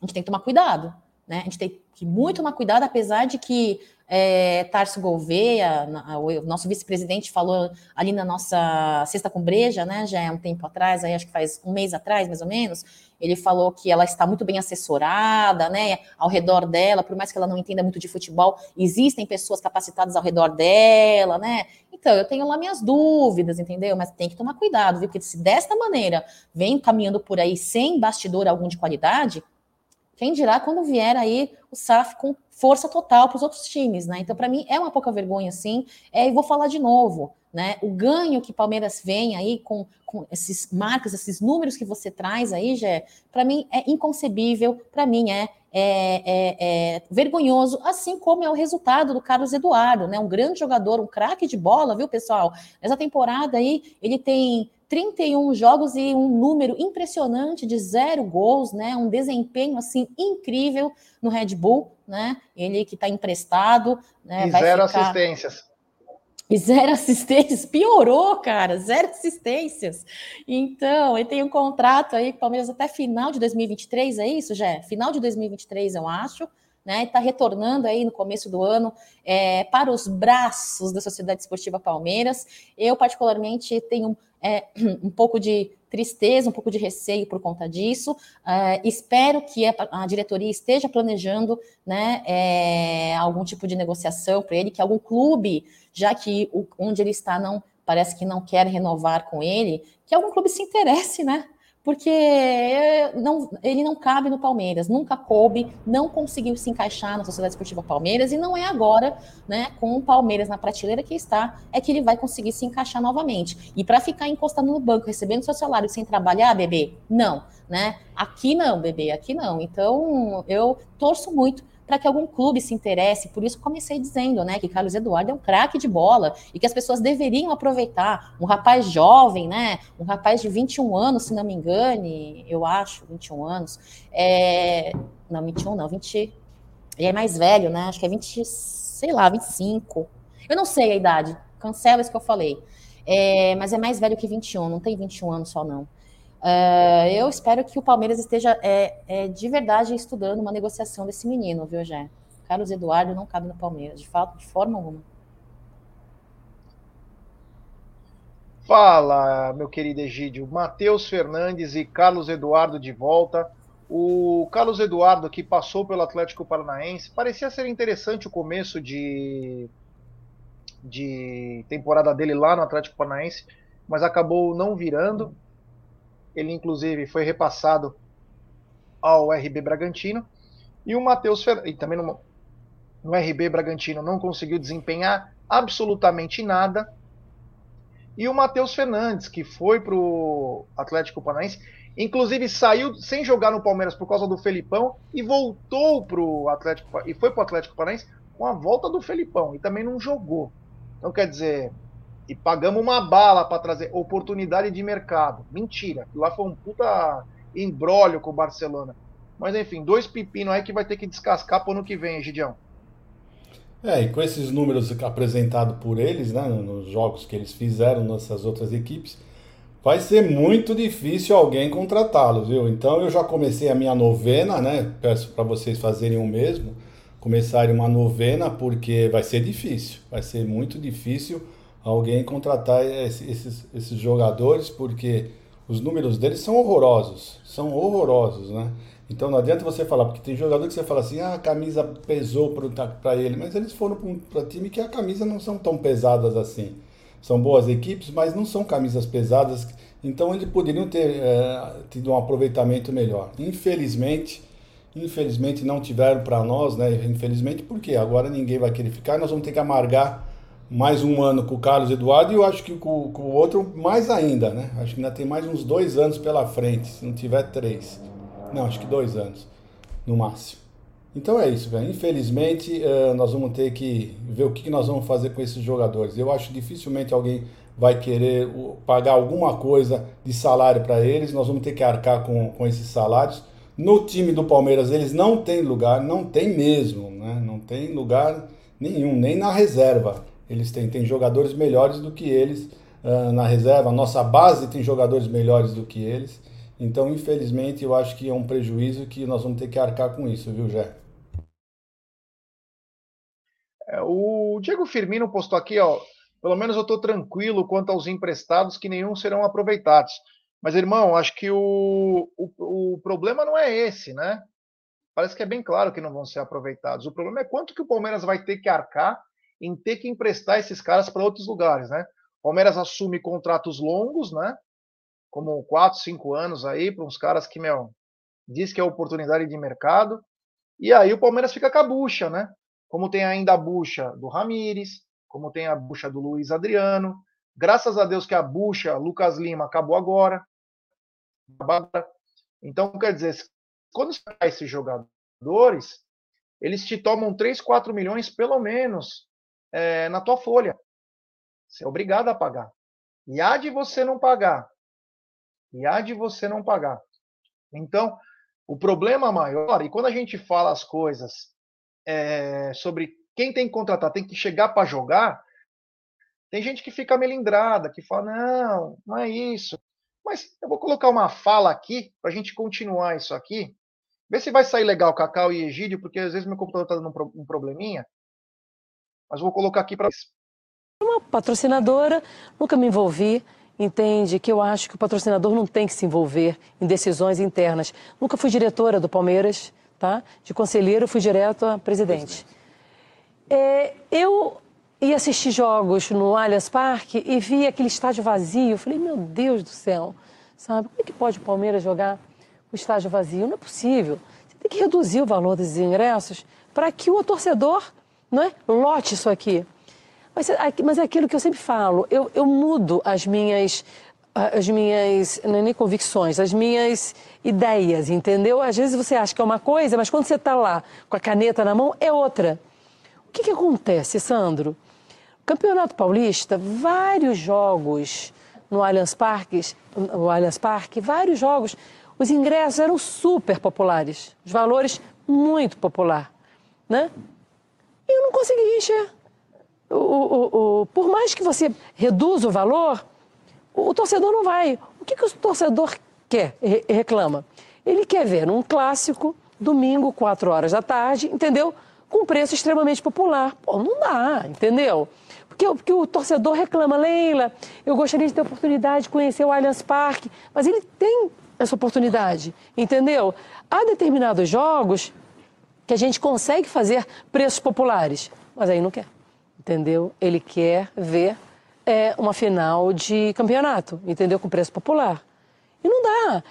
a gente tem que tomar cuidado, né? A gente tem que muito tomar cuidado, apesar de que é, Tarso Gouveia, o nosso vice-presidente, falou ali na nossa Sexta com Breja, né, já é um tempo atrás, aí acho que faz um mês atrás, mais ou menos, ele falou que ela está muito bem assessorada, né, ao redor dela, por mais que ela não entenda muito de futebol, existem pessoas capacitadas ao redor dela, né, então eu tenho lá minhas dúvidas, entendeu, mas tem que tomar cuidado, viu, porque se desta maneira vem caminhando por aí sem bastidor algum de qualidade, quem dirá quando vier aí o SAF com força total para os outros times, né? Então, para mim, é uma pouca vergonha, sim. É, e vou falar de novo, né? O ganho que Palmeiras vem aí com, com esses marcas, esses números que você traz aí, já para mim é inconcebível, para mim é, é, é, é, vergonhoso, assim como é o resultado do Carlos Eduardo, né? Um grande jogador, um craque de bola, viu, pessoal? Nessa temporada aí, ele tem 31 jogos e um número impressionante de zero gols, né? Um desempenho assim incrível no Red Bull, né? Ele que está emprestado, né? E zero ficar... assistências. E zero assistências, *laughs* piorou, cara, zero assistências. Então, ele tem um contrato aí com o Palmeiras até final de 2023, é isso, Jé? Final de 2023, eu acho né? Está retornando aí no começo do ano é, para os braços da Sociedade Esportiva Palmeiras. Eu, particularmente, tenho é, *clears throat* um pouco de tristeza, um pouco de receio por conta disso. É, espero que a, a, diretoria esteja planejando né, é, algum tipo de negociação para ele, que algum clube, já que o, onde ele está não parece que não quer renovar com ele, que algum clube se interesse, né? Porque não, ele não cabe no Palmeiras, nunca coube, não conseguiu se encaixar na Sociedade Esportiva Palmeiras e não é agora, né, com o Palmeiras na prateleira que está, é que ele vai conseguir se encaixar novamente. E para ficar encostado no banco, recebendo seu salário sem trabalhar, bebê, não, né? Aqui não, bebê, aqui não. Então, eu torço muito para que algum clube se interesse. Por isso comecei dizendo, né, que Carlos Eduardo é um craque de bola e que as pessoas deveriam aproveitar. Um rapaz jovem, né, um rapaz de 21 anos, se não me engane, eu acho, 21 anos. É... Não, 21 não, 20. Ele é mais velho, né? Acho que é 20, sei lá, 25. Eu não sei a idade. Cancela isso que eu falei. É... mas é mais velho que 21, não tem 21 anos só não. É, eu espero que o Palmeiras esteja é, é, de verdade estudando uma negociação desse menino, viu, Jé? Carlos Eduardo não cabe no Palmeiras, de fato, de forma alguma. Fala, meu querido Egídio. Matheus Fernandes e Carlos Eduardo de volta. O Carlos Eduardo, que passou pelo Atlético Paranaense, parecia ser interessante o começo de, de temporada dele lá no Atlético Paranaense, mas acabou não virando. Ele, inclusive, foi repassado ao RB Bragantino. E o Matheus Fernandes, também no, no RB Bragantino, não conseguiu desempenhar absolutamente nada e o Matheus Fernandes, que foi para o Atlético Paranaense, inclusive saiu sem jogar no Palmeiras por causa do Felipão e voltou para o Atlético e foi para o Atlético Paranaense com a volta do Felipão e também não jogou. Então quer dizer, e pagamos uma bala para trazer oportunidade de mercado. Mentira, lá foi um puta embrólio com o Barcelona. Mas enfim, dois pepinos aí que vai ter que descascar para o ano que vem, Gidião. É, e com esses números apresentados por eles, né, nos jogos que eles fizeram nessas outras equipes, vai ser muito difícil alguém contratá-los, viu? Então eu já comecei a minha novena, né? Peço para vocês fazerem o mesmo, começarem uma novena, porque vai ser difícil, vai ser muito difícil alguém contratar esses, esses jogadores, porque os números deles são horrorosos, são horrorosos, né? Então não adianta você falar, porque tem jogador que você fala assim, ah, a camisa pesou para ele, mas eles foram para time que a camisa não são tão pesadas assim. São boas equipes, mas não são camisas pesadas, então eles poderiam ter é, tido um aproveitamento melhor. Infelizmente, infelizmente não tiveram para nós, né? Infelizmente, porque agora ninguém vai querer ficar, nós vamos ter que amargar mais um ano com o Carlos Eduardo e eu acho que com, com o outro mais ainda, né? Acho que ainda tem mais uns dois anos pela frente, se não tiver três. Não, acho que dois anos, no máximo. Então é isso, velho. Infelizmente, uh, nós vamos ter que ver o que nós vamos fazer com esses jogadores. Eu acho que dificilmente alguém vai querer pagar alguma coisa de salário para eles. Nós vamos ter que arcar com, com esses salários. No time do Palmeiras, eles não têm lugar, não tem mesmo, né? Não tem lugar nenhum, nem na reserva. Eles têm, têm jogadores melhores do que eles uh, na reserva. A nossa base tem jogadores melhores do que eles. Então, infelizmente, eu acho que é um prejuízo que nós vamos ter que arcar com isso, viu, Jé? É, o Diego Firmino postou aqui, ó. Pelo menos eu estou tranquilo quanto aos emprestados que nenhum serão aproveitados. Mas, irmão, acho que o, o, o problema não é esse, né? Parece que é bem claro que não vão ser aproveitados. O problema é quanto que o Palmeiras vai ter que arcar em ter que emprestar esses caras para outros lugares, né? Palmeiras assume contratos longos, né? como 4, 5 anos aí, para uns caras que, meu, diz que é oportunidade de mercado. E aí o Palmeiras fica com a bucha, né? Como tem ainda a bucha do Ramires, como tem a bucha do Luiz Adriano. Graças a Deus que a bucha Lucas Lima acabou agora. Então, quer dizer, quando pega esses jogadores, eles te tomam 3, 4 milhões, pelo menos, é, na tua folha. Você é obrigado a pagar. E há de você não pagar e há de você não pagar. Então, o problema maior, e quando a gente fala as coisas é, sobre quem tem que contratar, tem que chegar para jogar, tem gente que fica melindrada, que fala, não, não é isso. Mas eu vou colocar uma fala aqui, para a gente continuar isso aqui. Vê se vai sair legal Cacau e Egídio, porque às vezes meu computador está dando um probleminha. Mas vou colocar aqui para Uma patrocinadora, nunca me envolvi entende que eu acho que o patrocinador não tem que se envolver em decisões internas. Nunca fui diretora do Palmeiras, tá? De conselheiro fui direto a presidente. É, eu ia assistir jogos no Allianz Parque e vi aquele estádio vazio. Eu falei, meu Deus do céu, sabe? Como é que pode o Palmeiras jogar o estádio vazio? Não é possível. Você tem que reduzir o valor desses ingressos para que o torcedor não é, lote isso aqui. Mas, mas é aquilo que eu sempre falo, eu, eu mudo as minhas, as minhas, não é nem convicções, as minhas ideias, entendeu? Às vezes você acha que é uma coisa, mas quando você está lá com a caneta na mão, é outra. O que, que acontece, Sandro? Campeonato Paulista, vários jogos no Allianz Parque, no Allianz Parque, vários jogos, os ingressos eram super populares, os valores muito popular, né? Eu não conseguia encher o, o, o, por mais que você reduza o valor, o, torcedor não vai. O que, que o torcedor quer e reclama? Ele quer ver um clássico, domingo, 4 horas da tarde, entendeu? Com preço extremamente popular. Pô, não dá, entendeu? Porque, porque o torcedor reclama, Leila, eu gostaria de ter a oportunidade de conhecer o Allianz Parque, mas ele tem essa oportunidade, entendeu? Há determinados jogos que a gente consegue fazer preços populares, mas aí não quer, entendeu? Ele quer ver é, uma final de campeonato, entendeu? Com preço popular. E não dá.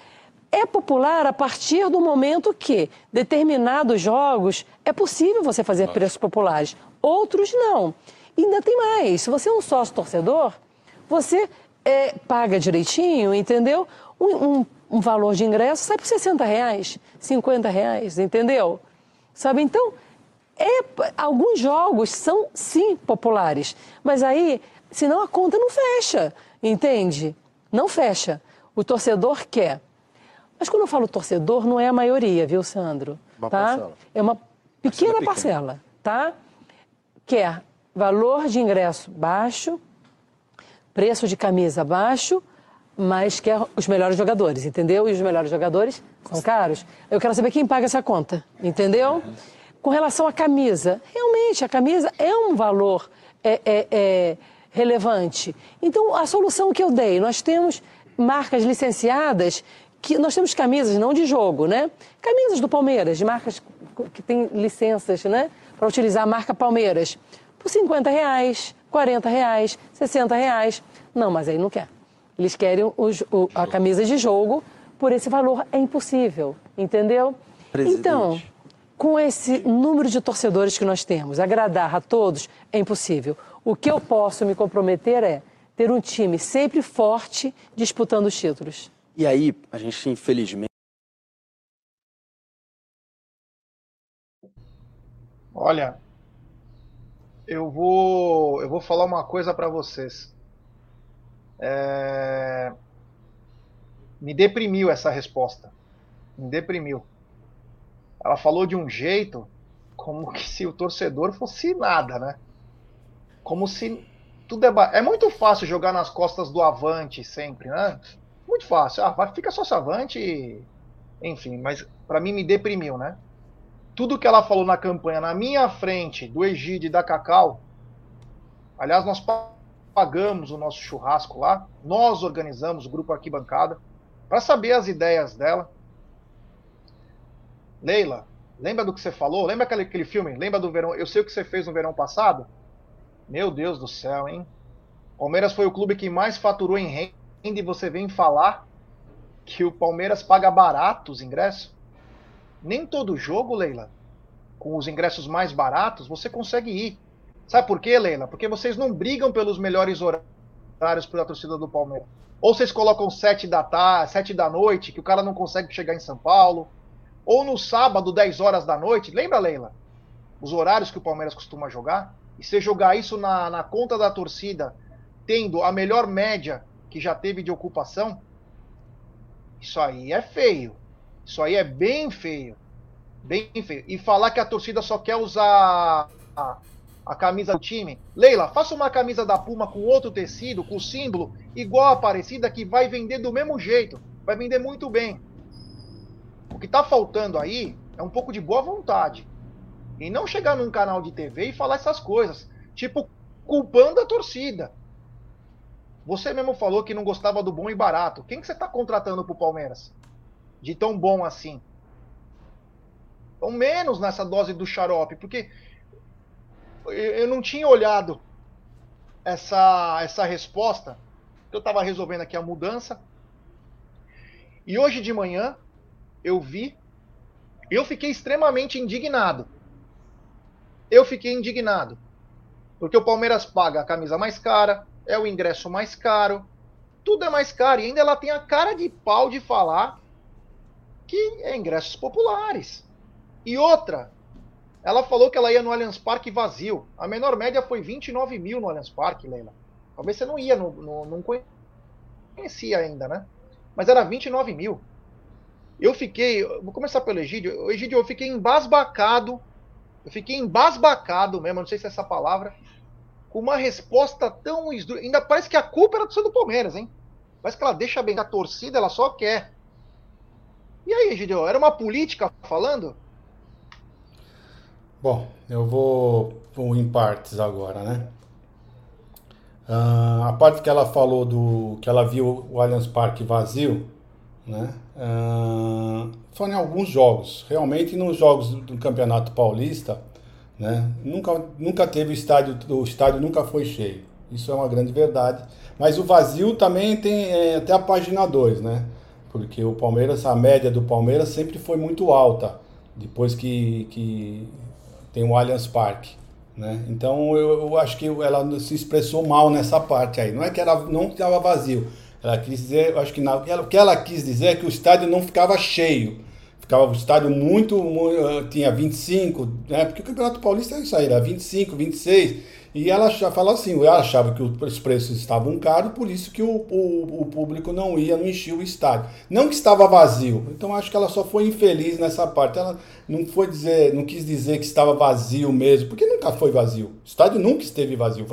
É popular a partir do momento que determinados jogos é possível você fazer Nossa. preços populares, outros não. E ainda tem mais. Se você é um sócio torcedor, você é, paga direitinho, entendeu? Um, um, um, valor de ingresso sai por 60 reais, 50 reais, entendeu? Sabe? Então, é, alguns jogos são sim populares, mas aí, senão a conta não fecha, entende? Não fecha. O torcedor quer. Mas quando eu falo torcedor, não é a maioria, viu, Sandro? Uma tá? parcela. É uma pequena parcela, tá? Quer valor de ingresso baixo, preço de camisa baixo, mas quer os melhores jogadores, entendeu? E os melhores jogadores são caros. Eu quero saber quem paga essa conta, entendeu? Com relação à camisa, realmente a camisa é um valor é, é, é relevante. Então, a solução que eu dei, nós temos marcas licenciadas que nós temos camisas não de jogo, né? Camisas do Palmeiras, de marcas que têm licenças, né? Para utilizar a marca Palmeiras por 50 reais, 40 reais, 60 reais. Não, mas aí não quer. Eles querem os, o, a camisa de jogo por esse valor. É impossível, entendeu? Presidente. Então, com esse número de torcedores que nós temos, agradar a todos é impossível. O que eu posso me comprometer é ter um time sempre forte disputando os títulos. E aí, a gente infelizmente. Olha, eu vou, eu vou falar uma coisa para vocês. É... Me deprimiu essa resposta. Me deprimiu. Ela falou de um jeito como que se o torcedor fosse nada, né? Como se tudo é. É muito fácil jogar nas costas do avante sempre, né? Muito fácil. Ah, fica só se avante e. Enfim, mas para mim me deprimiu, né? tudo que ela falou na campanha na minha frente, do Egide e da Cacau, aliás, nós pagamos o nosso churrasco lá, nós organizamos o grupo Arquibancada, para saber as ideias dela. Leila, lembra do que você falou? Lembra aquele, aquele filme? Lembra do verão? Eu sei o que você fez no verão passado? Meu Deus do céu, hein? Palmeiras foi o clube que mais faturou em renda e você vem falar que o Palmeiras paga barato os ingressos? nem todo jogo, Leila, com os ingressos mais baratos, você consegue ir. Sabe por quê, Leila? Porque vocês não brigam pelos melhores horários para a torcida do Palmeiras. Ou vocês colocam sete da tarde, sete da noite, que o cara não consegue chegar em São Paulo. Ou no sábado, 10 horas da noite. Lembra, Leila? Os horários que o Palmeiras costuma jogar. E você jogar isso na, na conta da torcida, tendo a melhor média que já teve de ocupação, isso aí é feio. Isso aí é bem feio. Bem feio. E falar que a torcida só quer usar a, camisa do time. Leila, faça uma camisa da Puma com outro tecido, com símbolo igual a Aparecida, que vai vender do mesmo jeito. Vai vender muito bem. O que está faltando aí é um pouco de boa vontade. E não chegar num canal de TV e falar essas coisas. Tipo, culpando a torcida. Você mesmo falou que não gostava do bom e barato. Quem que você está contratando pro Palmeiras? de tão bom assim. Então, menos nessa dose do xarope, porque eu não tinha olhado essa, essa resposta. Eu estava resolvendo aqui a mudança. E hoje de manhã eu vi, eu fiquei extremamente indignado. Eu fiquei indignado. Porque o Palmeiras paga a camisa mais cara, é o ingresso mais caro, tudo é mais caro. E ainda ela tem a cara de pau de falar que é ingressos populares. E outra, ela falou que ela ia no Allianz Parque vazio. A menor média foi 29 mil no Allianz Parque, Leila. Talvez você não ia, no, no, não conhecia ainda, né? Mas era 29 mil. Eu fiquei, vou começar pelo Egídio. Egídio, eu fiquei embasbacado, eu fiquei embasbacado mesmo, não sei se é essa palavra, com uma resposta tão. Ainda parece que a culpa era do Palmeiras, hein? Parece que ela deixa bem a torcida, ela só quer E aí, Gideon, era uma política falando? Bom, eu vou, vou em partes agora, né? Uh, a parte que ela falou do que ela viu o Allianz Parque vazio, né? Uh, só em alguns jogos. Realmente nos jogos do Campeonato Paulista, né? Nunca, nunca teve o estádio, o estádio nunca foi cheio. Isso é uma grande verdade. Mas o vazio também tem é, até a página 2, né? Porque o Palmeiras, a média do Palmeiras sempre foi muito alta, depois que, que tem o Allianz Parque. Né? Então eu, eu, acho que ela se expressou mal nessa parte aí. Não é que ela não estava vazio. Ela quis dizer, acho que na, o que ela quis dizer é que o estádio não ficava cheio. Ficava o estádio muito, muito eh, tinha 25, né? Porque o Campeonato Paulista é isso aí, era 25, 26. E ela falou assim, ela achava que os preços estavam caros, por isso que o, o, o, público não ia, não enchia o estádio. Não que estava vazio. Então acho que ela só foi infeliz nessa parte. Ela não foi dizer, não quis dizer que estava vazio mesmo, porque nunca foi vazio. O estádio nunca esteve vazio.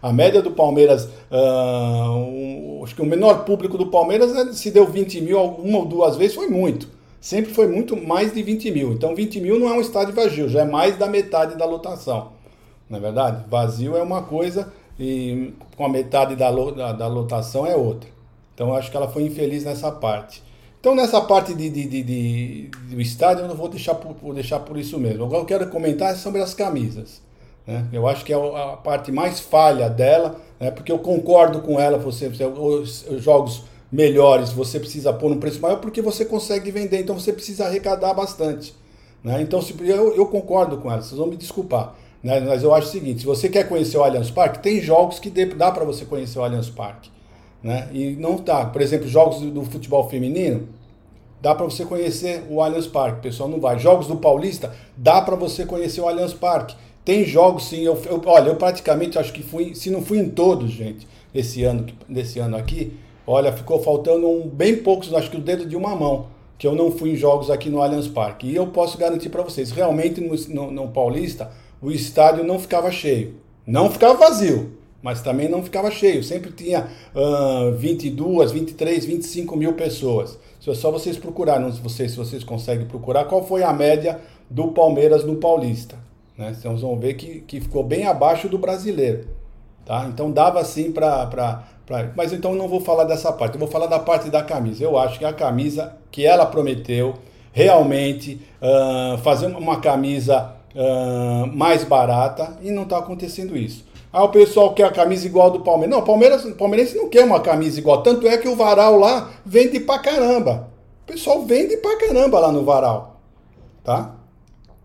A média do Palmeiras, uh, um, acho que o menor público do Palmeiras né, se deu 20 mil uma ou duas vezes, foi muito. Sempre foi muito mais de 20 mil. Então 20 mil não é um estádio vazio, já é mais da metade da lotação não é verdade? Vazio é uma coisa e com a metade da, da, da lotação é outra. Então acho que ela foi infeliz nessa parte. Então nessa parte de, de, de, de do estádio eu não vou deixar por, vou deixar por isso mesmo. Agora eu quero comentar sobre as camisas. Né? Eu acho que é a parte mais falha dela, né? porque eu concordo com ela, você, os, os jogos melhores você precisa pôr um preço maior porque você consegue vender, então você precisa arrecadar bastante. Né? Então se, eu, eu concordo com ela, vocês vão me desculpar. Né? Mas eu acho o seguinte: se você quer conhecer o Allianz Parque, tem jogos que dá para você conhecer o Allianz Parque. Né? E não tá. Por exemplo, jogos do, futebol feminino, dá para você conhecer o Allianz Parque. O pessoal não vai. Jogos do Paulista, dá para você conhecer o Allianz Parque. Tem jogos sim. Eu, eu, olha, eu praticamente acho que fui, se não fui em todos, gente, esse ano, desse ano aqui. Olha, ficou faltando um, bem poucos, acho que o dedo de uma mão, que eu não fui em jogos aqui no Allianz Parque. E eu posso garantir para vocês, realmente no, no, no Paulista o estádio não ficava cheio. Não ficava vazio, mas também não ficava cheio. Sempre tinha uh, 22, 23, 25 mil pessoas. Se é só vocês procurarem, não sei se vocês conseguem procurar, qual foi a média do Palmeiras no Paulista. Né? Vocês vão ver que, que ficou bem abaixo do brasileiro. Tá? Então dava assim para. Mas então não vou falar dessa parte, eu vou falar da parte da camisa. Eu acho que a camisa que ela prometeu realmente uh, fazer uma camisa uh, mais barata e não está acontecendo isso. Ah, o pessoal quer a camisa igual do Palmeiras. Não, o Palmeiras, Palmeirense não quer uma camisa igual. Tanto é que o varal lá vende pra caramba. O pessoal vende pra caramba lá no varal. Tá?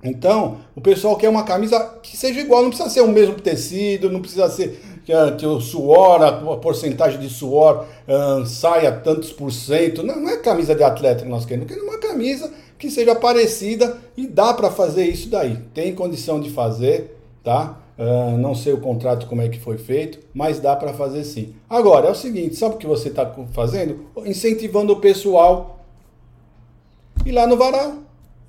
Então, o pessoal quer uma camisa que seja igual. Não precisa ser o mesmo tecido, não precisa ser que, que o suor, a, a, porcentagem de suor uh, saia tantos por cento. Não, não é camisa de atleta que nós queremos. Queremos uma camisa que seja parecida e dá para fazer isso daí. Tem condição de fazer, tá? Uh, não sei o contrato como é que foi feito, mas dá para fazer sim. Agora é o seguinte, sabe o que você está fazendo? Incentivando o pessoal ir lá no varal.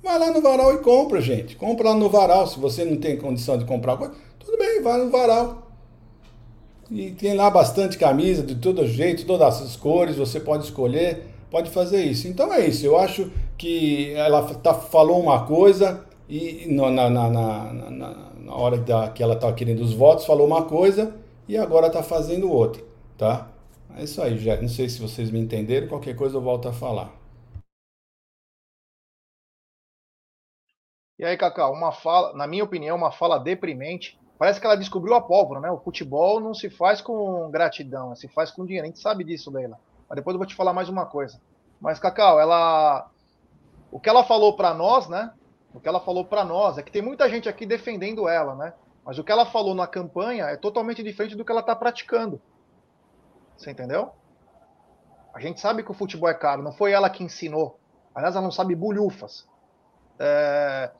Vai lá no varal e compra, gente. Compra lá no varal. Se você não tem condição de comprar coisa, tudo bem, vai no varal. E tem lá bastante camisa de todo jeito, todas as cores, você pode escolher pode fazer isso. Então é isso. Eu acho que ela tá, falou uma coisa e na, na, na, na, na hora da, que ela está querendo os votos, falou uma coisa e agora está fazendo outra, tá? É isso aí, já. Não sei se vocês me entenderam. Qualquer coisa eu volto a falar. E aí, Cacau, uma fala, na minha opinião, uma fala deprimente. Parece que ela descobriu a pólvora, né? O futebol não se faz com gratidão, se faz com dinheiro. A gente sabe disso, Leila. Mas depois eu vou te falar mais uma coisa. Mas, Cacau, ela. O que ela falou para nós, né? O que ela falou para nós é que tem muita gente aqui defendendo ela, né? Mas o que ela falou na campanha é totalmente diferente do que ela está praticando. Você entendeu? A gente sabe que o futebol é caro, não foi ela que ensinou. Aliás, ela não sabe bulhufas. É...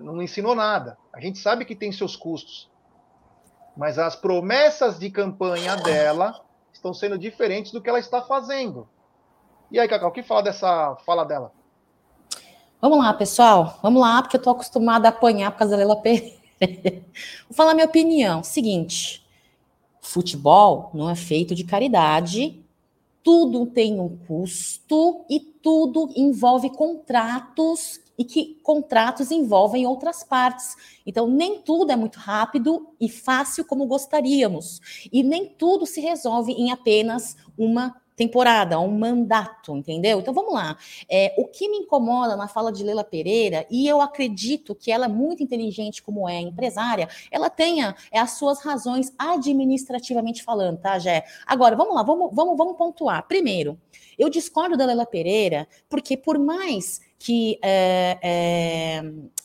Não ensinou nada. A gente sabe que tem seus custos. Mas as promessas de campanha dela estão sendo diferentes do que ela está fazendo. E aí, Cacau, o que fala dessa fala dela? Vamos lá, pessoal. Vamos lá, porque eu estou acostumada a apanhar por causa da Leila Pereira. *laughs* Vou falar minha opinião. Seguinte, futebol não é feito de caridade tudo tem um custo e tudo envolve contratos e que contratos envolvem outras partes. Então, nem tudo é muito rápido e fácil como gostaríamos. E nem tudo se resolve em apenas uma temporada, um mandato, entendeu? Então vamos lá. É, o que me incomoda na fala de Leila Pereira, e eu acredito que ela é muito inteligente, como é empresária, ela tenha é, as suas razões administrativamente falando, tá, Jé? Agora, vamos lá, vamos, vamos, vamos pontuar. Primeiro, eu discordo da Leila Pereira, porque por mais que é,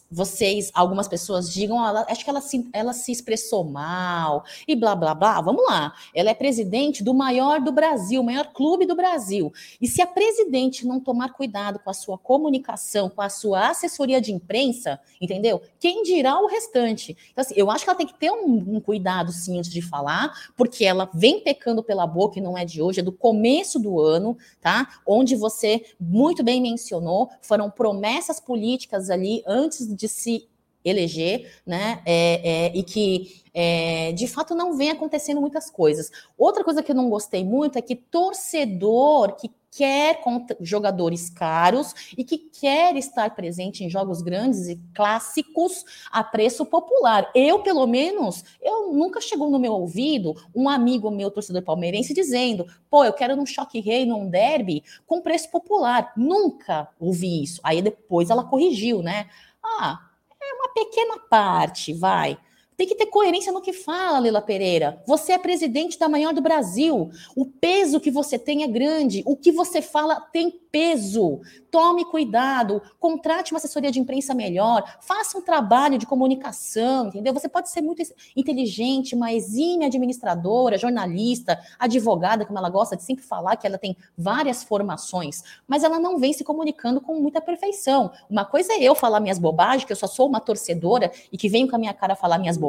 vocês, algumas pessoas digam, ela, acho que ela se, ela se expressou mal e blá blá blá. Vamos lá. Ela é presidente do maior do Brasil, maior clube do Brasil. E se a presidente não tomar cuidado com a sua comunicação, com a sua assessoria de imprensa, entendeu? Quem dirá o restante? Então, assim, eu acho que ela tem que ter um, um cuidado sim antes de falar, porque ela vem pecando pela boca e não é de hoje, é do começo do ano, tá? Onde você muito bem mencionou, foram promessas políticas ali antes de se eleger, né? É, é, e que é, de fato não vem acontecendo muitas coisas. Outra coisa que eu não gostei muito é que torcedor que quer jogadores caros e que quer estar presente em jogos grandes e clássicos a preço popular. Eu, pelo menos, eu nunca chegou no meu ouvido um amigo meu, torcedor palmeirense, dizendo: pô, eu quero num choque rei, num derby, com preço popular. Nunca ouvi isso. Aí depois ela corrigiu, né? Ah, é uma pequena parte, vai. Tem que ter coerência no que fala, Lila Pereira. Você é presidente da maior do Brasil. O peso que você tem é grande. O que você fala tem peso. Tome cuidado, contrate uma assessoria de imprensa melhor, faça um trabalho de comunicação, entendeu? Você pode ser muito inteligente, uma exímia administradora, jornalista, advogada, como ela gosta de sempre falar, que ela tem várias formações, mas ela não vem se comunicando com muita perfeição. Uma coisa é eu falar minhas bobagens, que eu só sou uma torcedora e que venho com a minha cara falar minhas bobagens,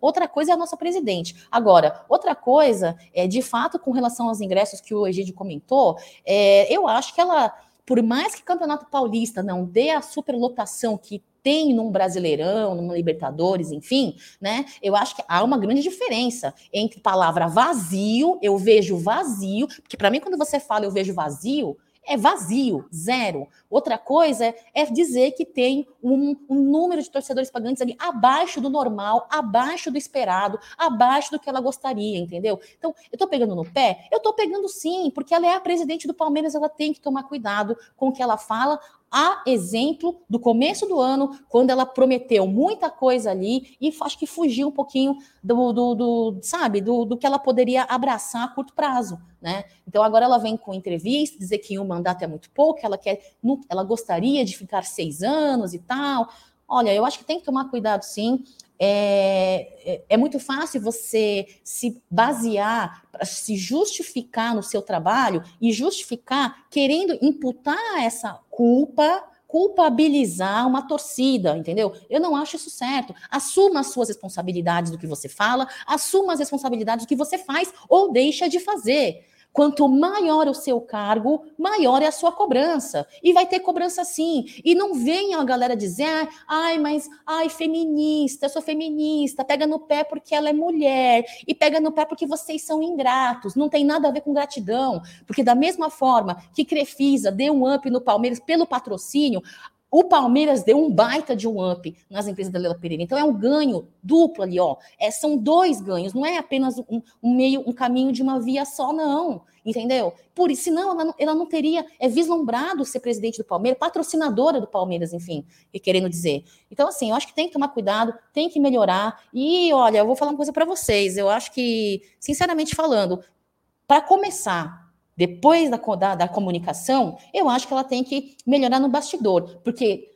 outra coisa é a nossa presidente. Agora, outra coisa é, de fato, com relação aos ingressos que o Egídio comentou, é, eu acho que ela, por mais que o Campeonato Paulista não dê a superlotação que tem num Brasileirão, num Libertadores, enfim, né? Eu acho que há uma grande diferença entre palavra vazio, eu vejo vazio, porque para mim quando você fala eu vejo vazio, é vazio, zero. Outra coisa é dizer que tem um, um, número de torcedores pagantes ali abaixo do normal, abaixo do esperado, abaixo do que ela gostaria, entendeu? Então, eu tô pegando no pé? Eu tô pegando sim, porque ela é a presidente do Palmeiras, ela tem que tomar cuidado com o que ela fala, a exemplo do começo do ano, quando ela prometeu muita coisa ali e acho que fugiu um pouquinho do, do, do sabe, do, do, que ela poderia abraçar a curto prazo, né? Então agora ela vem com entrevista, dizer que um mandato é muito pouco, ela quer, ela gostaria de ficar seis anos e tal. Olha, eu acho que tem que tomar cuidado sim. É, é, é, muito fácil você se basear, se justificar no seu trabalho e justificar querendo imputar essa culpa, culpabilizar uma torcida, entendeu? Eu não acho isso certo. Assuma as suas responsabilidades do que você fala, assuma as responsabilidades do que você faz ou deixa de fazer. Quanto maior o seu cargo, maior é a sua cobrança. E vai ter cobrança sim. E não venha a galera dizer, ai, mas, ai, feminista, eu sou feminista, pega no pé porque ela é mulher, e pega no pé porque vocês são ingratos. Não tem nada a ver com gratidão. Porque da mesma forma que Crefisa deu um up no Palmeiras pelo patrocínio, o Palmeiras deu um baita de um up nas empresas da Leila Pereira. Então é um ganho duplo ali, ó. É, são dois ganhos, não é apenas um, um, meio, um caminho de uma via só, não. Entendeu? Por isso, senão ela não, ela não teria é vislumbrado ser presidente do Palmeiras, patrocinadora do Palmeiras, enfim, querendo dizer. Então, assim, eu acho que tem que tomar cuidado, tem que melhorar. E olha, eu vou falar uma coisa para vocês. Eu acho que, sinceramente falando, para começar, depois da, da, da comunicação, eu acho que ela tem que melhorar no bastidor, porque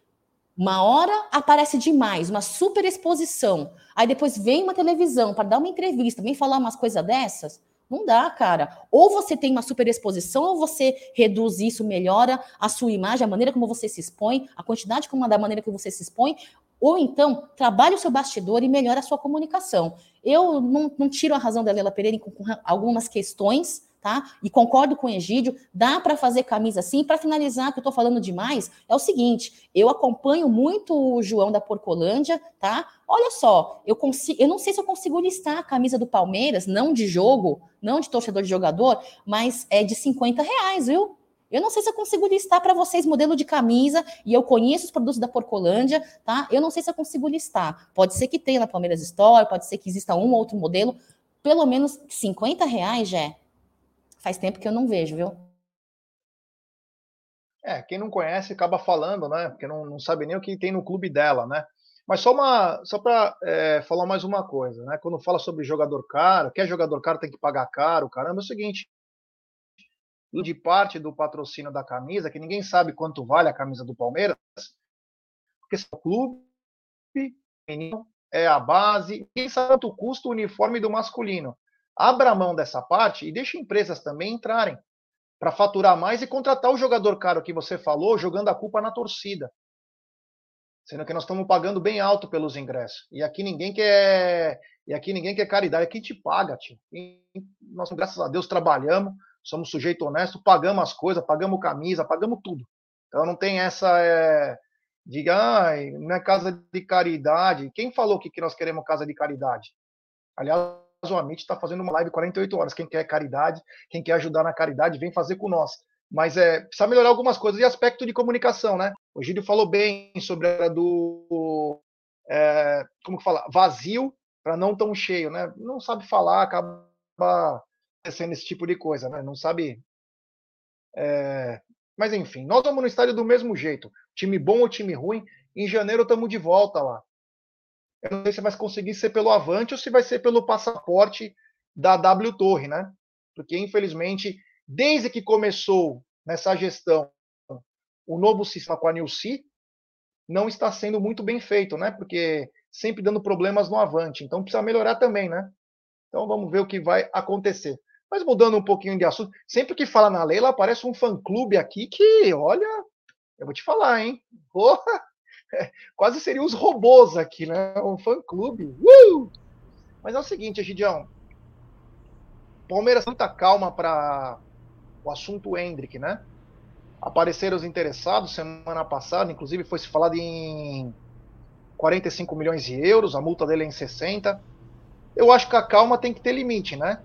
uma hora aparece demais, uma super exposição, aí depois vem uma televisão para dar uma entrevista, vem falar umas coisas dessas, não dá, cara. Ou você tem uma super exposição, ou você reduz isso, melhora a sua imagem, a maneira como você se expõe, a quantidade como da maneira que você se expõe, ou então trabalhe o seu bastidor e melhore a sua comunicação. Eu não, não tiro a razão da Leila Pereira com, com algumas questões, tá? E concordo com o Egídio, dá para fazer camisa assim. Para finalizar, que eu estou falando demais, é o seguinte: eu acompanho muito o João da Porcolândia, tá? Olha só, eu consigo, eu não sei se eu consigo listar a camisa do Palmeiras, não de jogo, não de torcedor de jogador, mas é de 50 reais, viu? Eu não sei se eu consigo listar para vocês modelo de camisa, e eu conheço os produtos da Porcolândia, tá? Eu não sei se eu consigo listar. Pode ser que tenha na Palmeiras Store, pode ser que exista um ou outro modelo. Pelo menos 50 reais, já Faz tempo que eu não vejo, viu? É, quem não conhece acaba falando, né? Porque não, não sabe nem o que tem no clube dela, né? Mas só uma, só para é, falar mais uma coisa, né? Quando fala sobre jogador caro, quer jogador caro tem que pagar caro, caramba, é o seguinte: de parte do patrocínio da camisa, que ninguém sabe quanto vale a camisa do Palmeiras, porque o clube, é a base, ninguém sabe quanto custa o uniforme do masculino. Abra mão dessa parte e deixe empresas também entrarem para faturar mais e contratar o jogador caro que você falou, jogando a culpa na torcida. Sendo que nós estamos pagando bem alto pelos ingressos. E aqui ninguém quer, e aqui ninguém quer caridade, aqui te paga, tio. Nós, graças a Deus, trabalhamos, somos sujeito honesto, pagamos as coisas, pagamos camisa, pagamos tudo. Então não tem essa é, diga, ah, não é casa de caridade. Quem falou que nós queremos casa de caridade? Aliás, o Amit está fazendo uma live 48 horas. Quem quer caridade, quem quer ajudar na caridade, vem fazer com nós. Mas é, precisa melhorar algumas coisas. E aspecto de comunicação, né? O Gílio falou bem sobre a do. É, como que fala? Vazio para não tão cheio, né? Não sabe falar, acaba acontecendo esse tipo de coisa, né? Não sabe. É... Mas enfim, nós vamos no estádio do mesmo jeito. Time bom ou time ruim, em janeiro estamos de volta lá. Eu não sei se vai conseguir ser pelo Avante ou se vai ser pelo passaporte da W Torre, né? Porque infelizmente, desde que começou nessa gestão o novo sistema com a Nilce, não está sendo muito bem feito, né? Porque sempre dando problemas no Avante. Então precisa melhorar também, né? Então vamos ver o que vai acontecer. Mas mudando um pouquinho de assunto, sempre que fala na Leila, aparece um fã-clube aqui que, olha, eu vou te falar, hein? Porra, *laughs* quase seriam os robôs aqui, né? Um fã-clube. Uh! Mas é o seguinte, Gidião. Palmeiras muita calma para o assunto Hendrick, né? Apareceram os interessados semana passada, inclusive foi se falado em 45 milhões de euros, a multa dele é em 60. Eu acho que a calma tem que ter limite, né?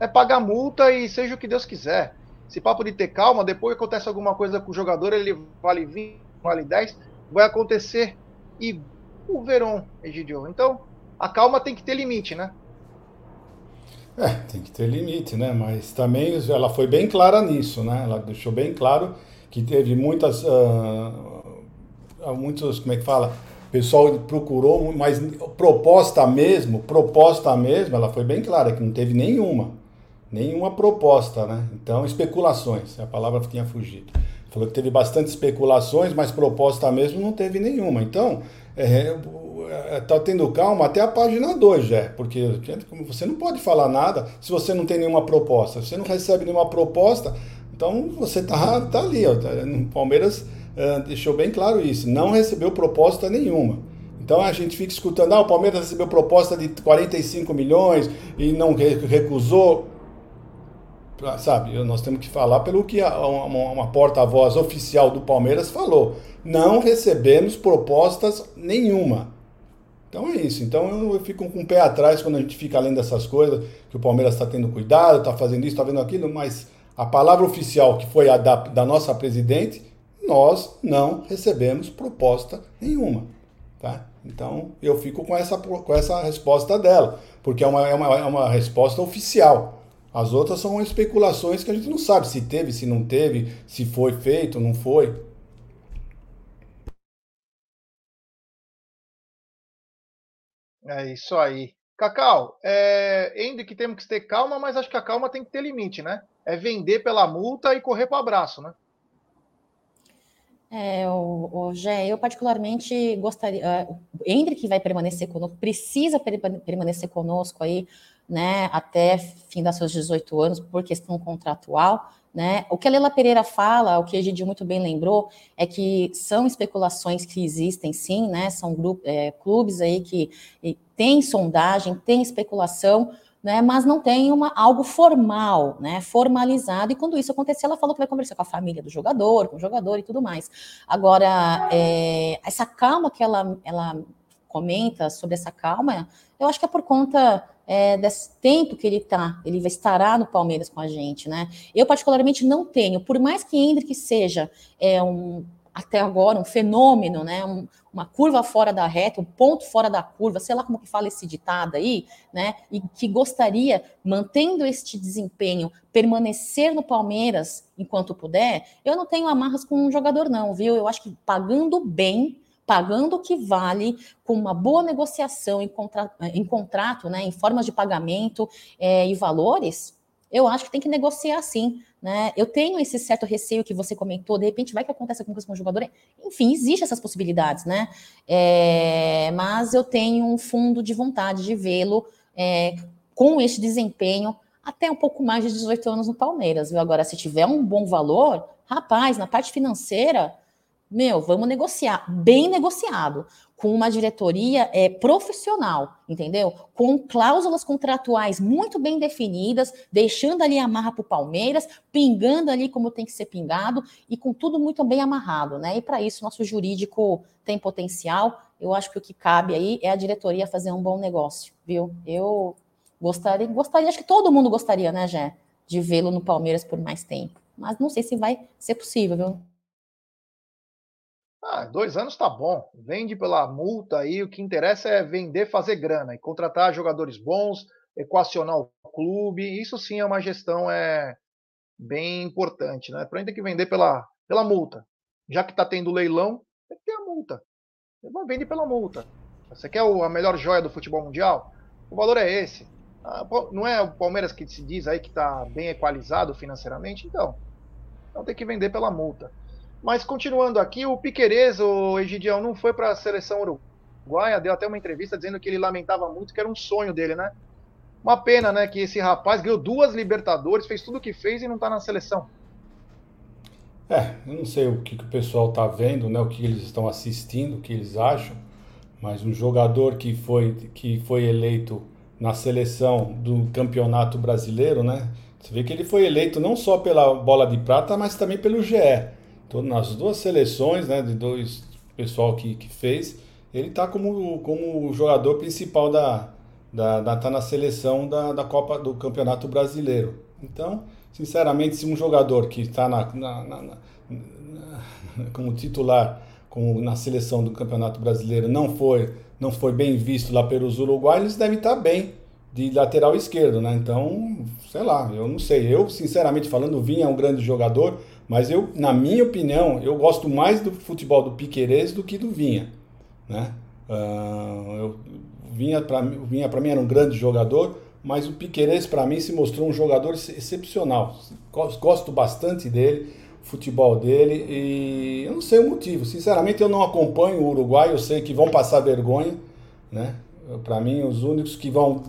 é pagar multa e seja o que Deus quiser. Se papo de ter calma, depois acontece alguma coisa com o jogador, ele vale 20, vale 10, vai acontecer e o Verón, Egidio. Então, a calma tem que ter limite, né? É, tem que ter limite, né? Mas também ela foi bem clara nisso, né? Ela deixou bem claro que teve muitas, uh, muitos, como é que fala? O pessoal procurou, mas proposta mesmo, proposta mesmo, ela foi bem clara que não teve nenhuma nenhuma proposta, né? Então, especulações, a palavra tinha fugido. Falou que teve bastante especulações, mas proposta mesmo não teve nenhuma. Então, é, é, tá tendo calma até a página 2, já, porque você não pode falar nada se você não tem nenhuma proposta. Se você não recebe nenhuma proposta, então você tá, tá ali. Ó, tá, no Palmeiras é, deixou bem claro isso, não recebeu proposta nenhuma. Então a gente fica escutando, ah, o Palmeiras recebeu proposta de 45 milhões e não recusou sabe, nós temos que falar pelo que uma, uma porta-voz oficial do Palmeiras falou. Não recebemos propostas nenhuma. Então é isso. Então eu, eu fico com o pé atrás quando a gente fica além dessas coisas, que o Palmeiras está tendo cuidado, está fazendo isso, está vendo aquilo, mas a palavra oficial, que foi a da, da nossa presidente, nós não recebemos proposta nenhuma. Tá? Então eu fico com essa, com essa resposta dela, porque é uma, é uma, é uma resposta oficial. As outras são especulações que a gente não sabe se teve, se não teve, se foi feito, não foi. É isso aí. Cacau, é, ainda que temos que ter calma, mas acho que a calma tem que ter limite, né? É vender pela multa e correr para o abraço, né? É, o, o Gé, eu particularmente gostaria. Uh, o Hendrick vai permanecer conosco, precisa permanecer conosco aí né, até fim das seus 18 anos, por questão contratual. Né? O que a Leila Pereira fala, o que a Gidi muito bem lembrou, é que são especulações que existem sim, né? São é, clubes aí que tem sondagem, tem especulação, né, mas não tem uma, algo formal, né, formalizado, e quando isso acontecer, ela falou que vai conversar com a família do jogador, com o jogador e tudo mais. Agora, é, essa calma que ela, ela comenta sobre essa calma, eu acho que é por conta é, desse tempo que ele está, ele estará no Palmeiras com a gente, né? Eu, particularmente, não tenho, por mais que Hendrick seja é, um, até agora um fenômeno, né? Um, uma curva fora da reta, um ponto fora da curva, sei lá como que fala esse ditado aí, né? E que gostaria, mantendo este desempenho, permanecer no Palmeiras enquanto puder, eu não tenho amarras com um jogador, não, viu? Eu acho que pagando bem, pagando o que vale, com uma boa negociação em, contra, em contrato, né? Em formas de pagamento é, e valores, eu acho que tem que negociar sim. Né? Eu tenho esse certo receio que você comentou, de repente vai que acontece alguma coisa com o jogador. Enfim, existem essas possibilidades, né? É, mas eu tenho um fundo de vontade de vê-lo é, com este desempenho até um pouco mais de 18 anos no Palmeiras, viu? Agora, se tiver um bom valor, rapaz, na parte financeira, meu, vamos negociar, bem negociado, com uma diretoria é, profissional, entendeu? Com cláusulas contratuais muito bem definidas, deixando ali a marra para o Palmeiras, pingando ali como tem que ser pingado e com tudo muito bem amarrado, né? E para isso, nosso jurídico tem potencial. Eu acho que o que cabe aí é a diretoria fazer um bom negócio, viu? Eu gostaria, gostaria, acho que todo mundo gostaria, né, Jé, de vê-lo no Palmeiras por mais tempo. Mas não sei se vai ser possível, viu? Ah, dois anos tá bom. Vende pela multa aí. O que interessa é vender, fazer grana e contratar jogadores bons, equacionar o clube. Isso sim é uma gestão é bem importante, né? Porém tem que vender pela, pela multa. Já que tá tendo leilão, tem que ter a multa. Vende pela multa. Você quer a melhor joia do futebol mundial? O valor é esse. Ah, não é o Palmeiras que se diz aí que está bem equalizado financeiramente? Então, então tem que vender pela multa. Mas continuando aqui, o Piquerez, o Egidião, não foi para a seleção uruguaia, deu até uma entrevista dizendo que ele lamentava muito, que era um sonho dele, né? Uma pena, né, que esse rapaz ganhou duas Libertadores, fez tudo o que fez e não está na seleção. É, eu não sei o que, que o pessoal está vendo, né, o que eles estão assistindo, o que eles acham, mas um jogador que foi, que foi eleito na seleção do Campeonato Brasileiro, né? Você vê que ele foi eleito não só pela bola de prata, mas também pelo GE nas duas seleções, né, de dois pessoal que, que fez, ele está como, como jogador principal da, da, da tá na seleção da, da Copa do Campeonato Brasileiro. Então, sinceramente, se um jogador que está na, na, na, na, *laughs* como titular como na seleção do Campeonato Brasileiro não foi não foi bem visto lá pelos uruguaios, eles devem estar tá bem de lateral esquerdo, né? Então, sei lá, eu não sei. Eu, sinceramente falando, o Vinha é um grande jogador, mas eu, na minha opinião, eu gosto mais do futebol do Piquerez do que do Vinha, né? Uh, eu, Vinha para Vinha para mim era um grande jogador, mas o Piquerez para mim se mostrou um jogador excepcional. Gosto bastante dele, futebol dele e eu não sei o motivo. Sinceramente eu não acompanho o Uruguai, eu sei que vão passar vergonha, né? Para mim os únicos que vão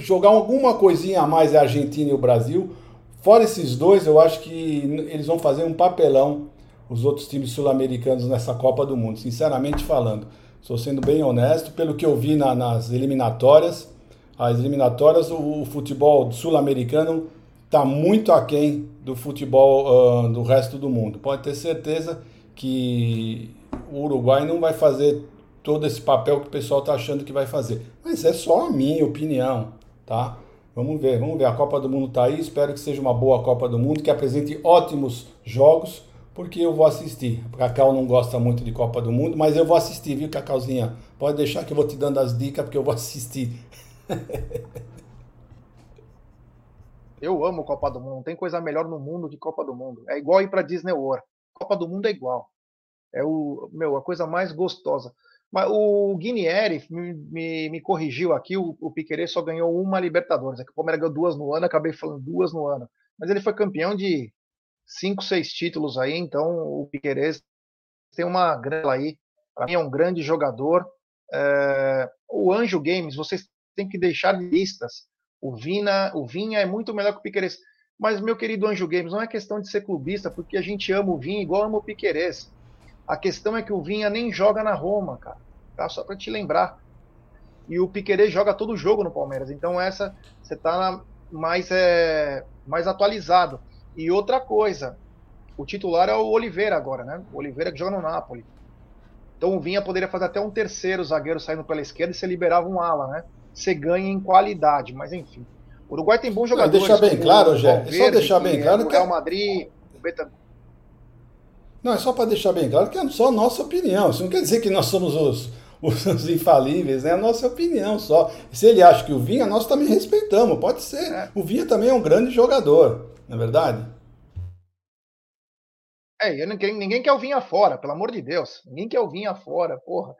jogar alguma coisinha a mais é a Argentina e o Brasil. Fora esses dois, eu acho que eles vão fazer um papelão, os outros times sul-americanos nessa Copa do Mundo, sinceramente falando. Estou sendo bem honesto, pelo que eu vi na, nas eliminatórias, as eliminatórias, o, o futebol sul-americano está muito aquém do futebol uh, do resto do mundo. Pode ter certeza que o Uruguai não vai fazer todo esse papel que o pessoal está achando que vai fazer. Mas é só a minha opinião, tá? Vamos ver, vamos ver. A Copa do Mundo está aí. Espero que seja uma boa Copa do Mundo, que apresente ótimos jogos, porque eu vou assistir. A Cacau não gosta muito de Copa do Mundo, mas eu vou assistir, viu, Cacauzinha? Pode deixar que eu vou te dando as dicas, porque eu vou assistir. *laughs* eu amo Copa do Mundo. Não tem coisa melhor no mundo que Copa do Mundo. É igual ir para Disney World. Copa do Mundo é igual. É o meu a coisa mais gostosa. Mas o Guinieri me, me, me, corrigiu aqui, o, o Piquerez só ganhou uma Libertadores. É que o Palmeiras ganhou duas no ano, acabei falando duas no ano. Mas ele foi campeão de cinco, seis títulos aí, então o Piquerez tem uma grana aí. Para mim é um grande jogador. É, o Anjo Games, vocês têm que deixar listas. O Vina, o Vinha é muito melhor que o Piquerez. Mas, meu querido Anjo Games, não é questão de ser clubista, porque a gente ama o Vinha igual ama o Piquerez. A questão é que o Vinha nem joga na Roma, cara. Tá? Só para te lembrar. e o Piquerez joga todo o jogo no Palmeiras. Então essa você está mais, é, mais atualizado. E outra coisa, o titular é o Oliveira agora, né? O Oliveira que joga no Napoli. Então o Vinha poderia fazer até um terceiro zagueiro saindo pela esquerda e você liberava um ala, né? Você ganha em qualidade, mas enfim. O Uruguai tem bons jogadores. Não, deixar bem claro, Jé. Só deixar bem claro é o Real Madrid, o Betancourt. Não, é só para deixar bem claro que é só a nossa opinião. Isso não quer dizer que nós somos os, *laughs* os infalíveis, é a nossa opinião só. Se ele acha que o Vinha, nós também respeitamos, pode ser. É. O Vinha também é um grande jogador, não é verdade? É, ninguém, ninguém quer o Vinha fora, pelo amor de Deus. Ninguém quer o Vinha fora, porra.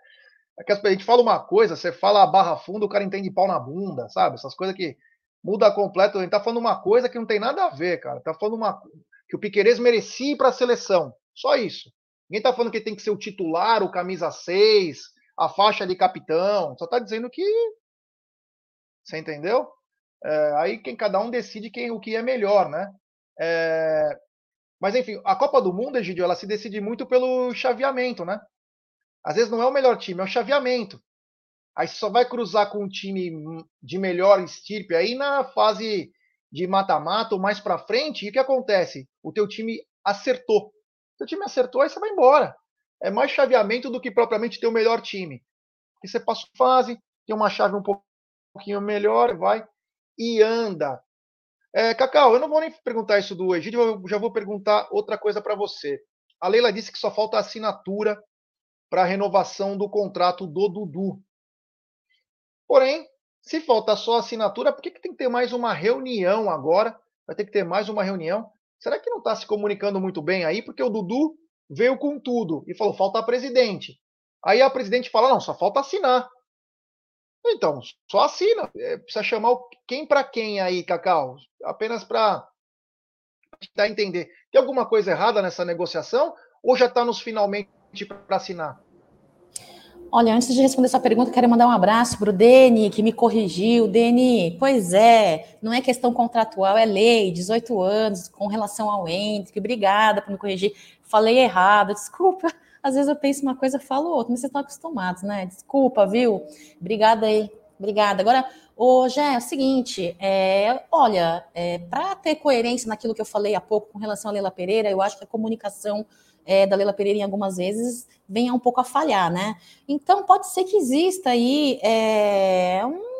É que a gente fala uma coisa, você fala a barra funda, o cara entende pau na bunda, sabe? Essas coisas que muda completo. A gente tá falando uma coisa que não tem nada a ver, cara. Tá falando uma que o Piqueires merecia ir para a seleção. Só isso. Ninguém tá falando que tem que ser o titular, o camisa 6, a faixa de capitão. Só tá dizendo que. Você entendeu? É, aí quem cada um decide quem o que é melhor, né? É, mas enfim, a Copa do Mundo, Egidio, ela se decide muito pelo chaveamento, né? Às vezes não é o melhor time, é o chaveamento. Aí só vai cruzar com um time de melhor estirpe aí na fase de mata-mata ou mais para frente, e o que acontece? O teu time acertou. O teu time acertou, aí você vai embora. É mais chaveamento do que propriamente ter o melhor time. Porque você passa fase, tem uma chave um pouquinho melhor, vai e anda. É, Cacau, eu não vou nem perguntar isso do Egídio, eu já vou perguntar outra coisa para você. A Leila disse que só falta assinatura para a renovação do contrato do Dudu. Porém, se falta só assinatura, por que, que tem que ter mais uma reunião agora? Vai ter que ter mais uma reunião. Será que não está se comunicando muito bem aí? Porque o Dudu veio com tudo e falou: falta a presidente. Aí a presidente fala: não, só falta assinar. Então, só assina. É, precisa chamar quem para quem aí, Cacau? Apenas para tentar entender. Tem alguma coisa errada nessa negociação ou já está nos finalmente para assinar? Olha, antes de responder essa pergunta, quero mandar um abraço para o Deni, que me corrigiu. Deni, pois é, não é questão contratual, é lei, 18 anos, com relação ao Hendrick. Obrigada por me corrigir. Falei errado, desculpa. Às vezes eu penso uma coisa, falo outra, mas vocês estão acostumados, né? Desculpa, viu? Obrigada aí, obrigada. Agora, hoje é o seguinte, é, olha, é, para ter coerência naquilo que eu falei há pouco com relação a Leila Pereira, eu acho que a comunicação é, da Leila Pereira em algumas vezes venha um pouco a falhar, né? Então pode ser que exista aí é, um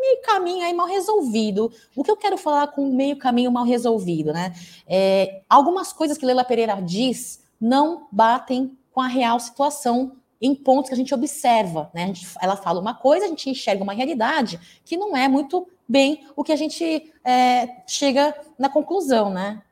meio caminho aí mal resolvido. O que eu quero falar com meio caminho mal resolvido, né? É, algumas coisas que Leila Pereira diz não batem com a real situação em pontos que a gente observa, né? Gente, ela fala uma coisa, a gente enxerga uma realidade que não é muito bem o que a gente é, chega na conclusão, né?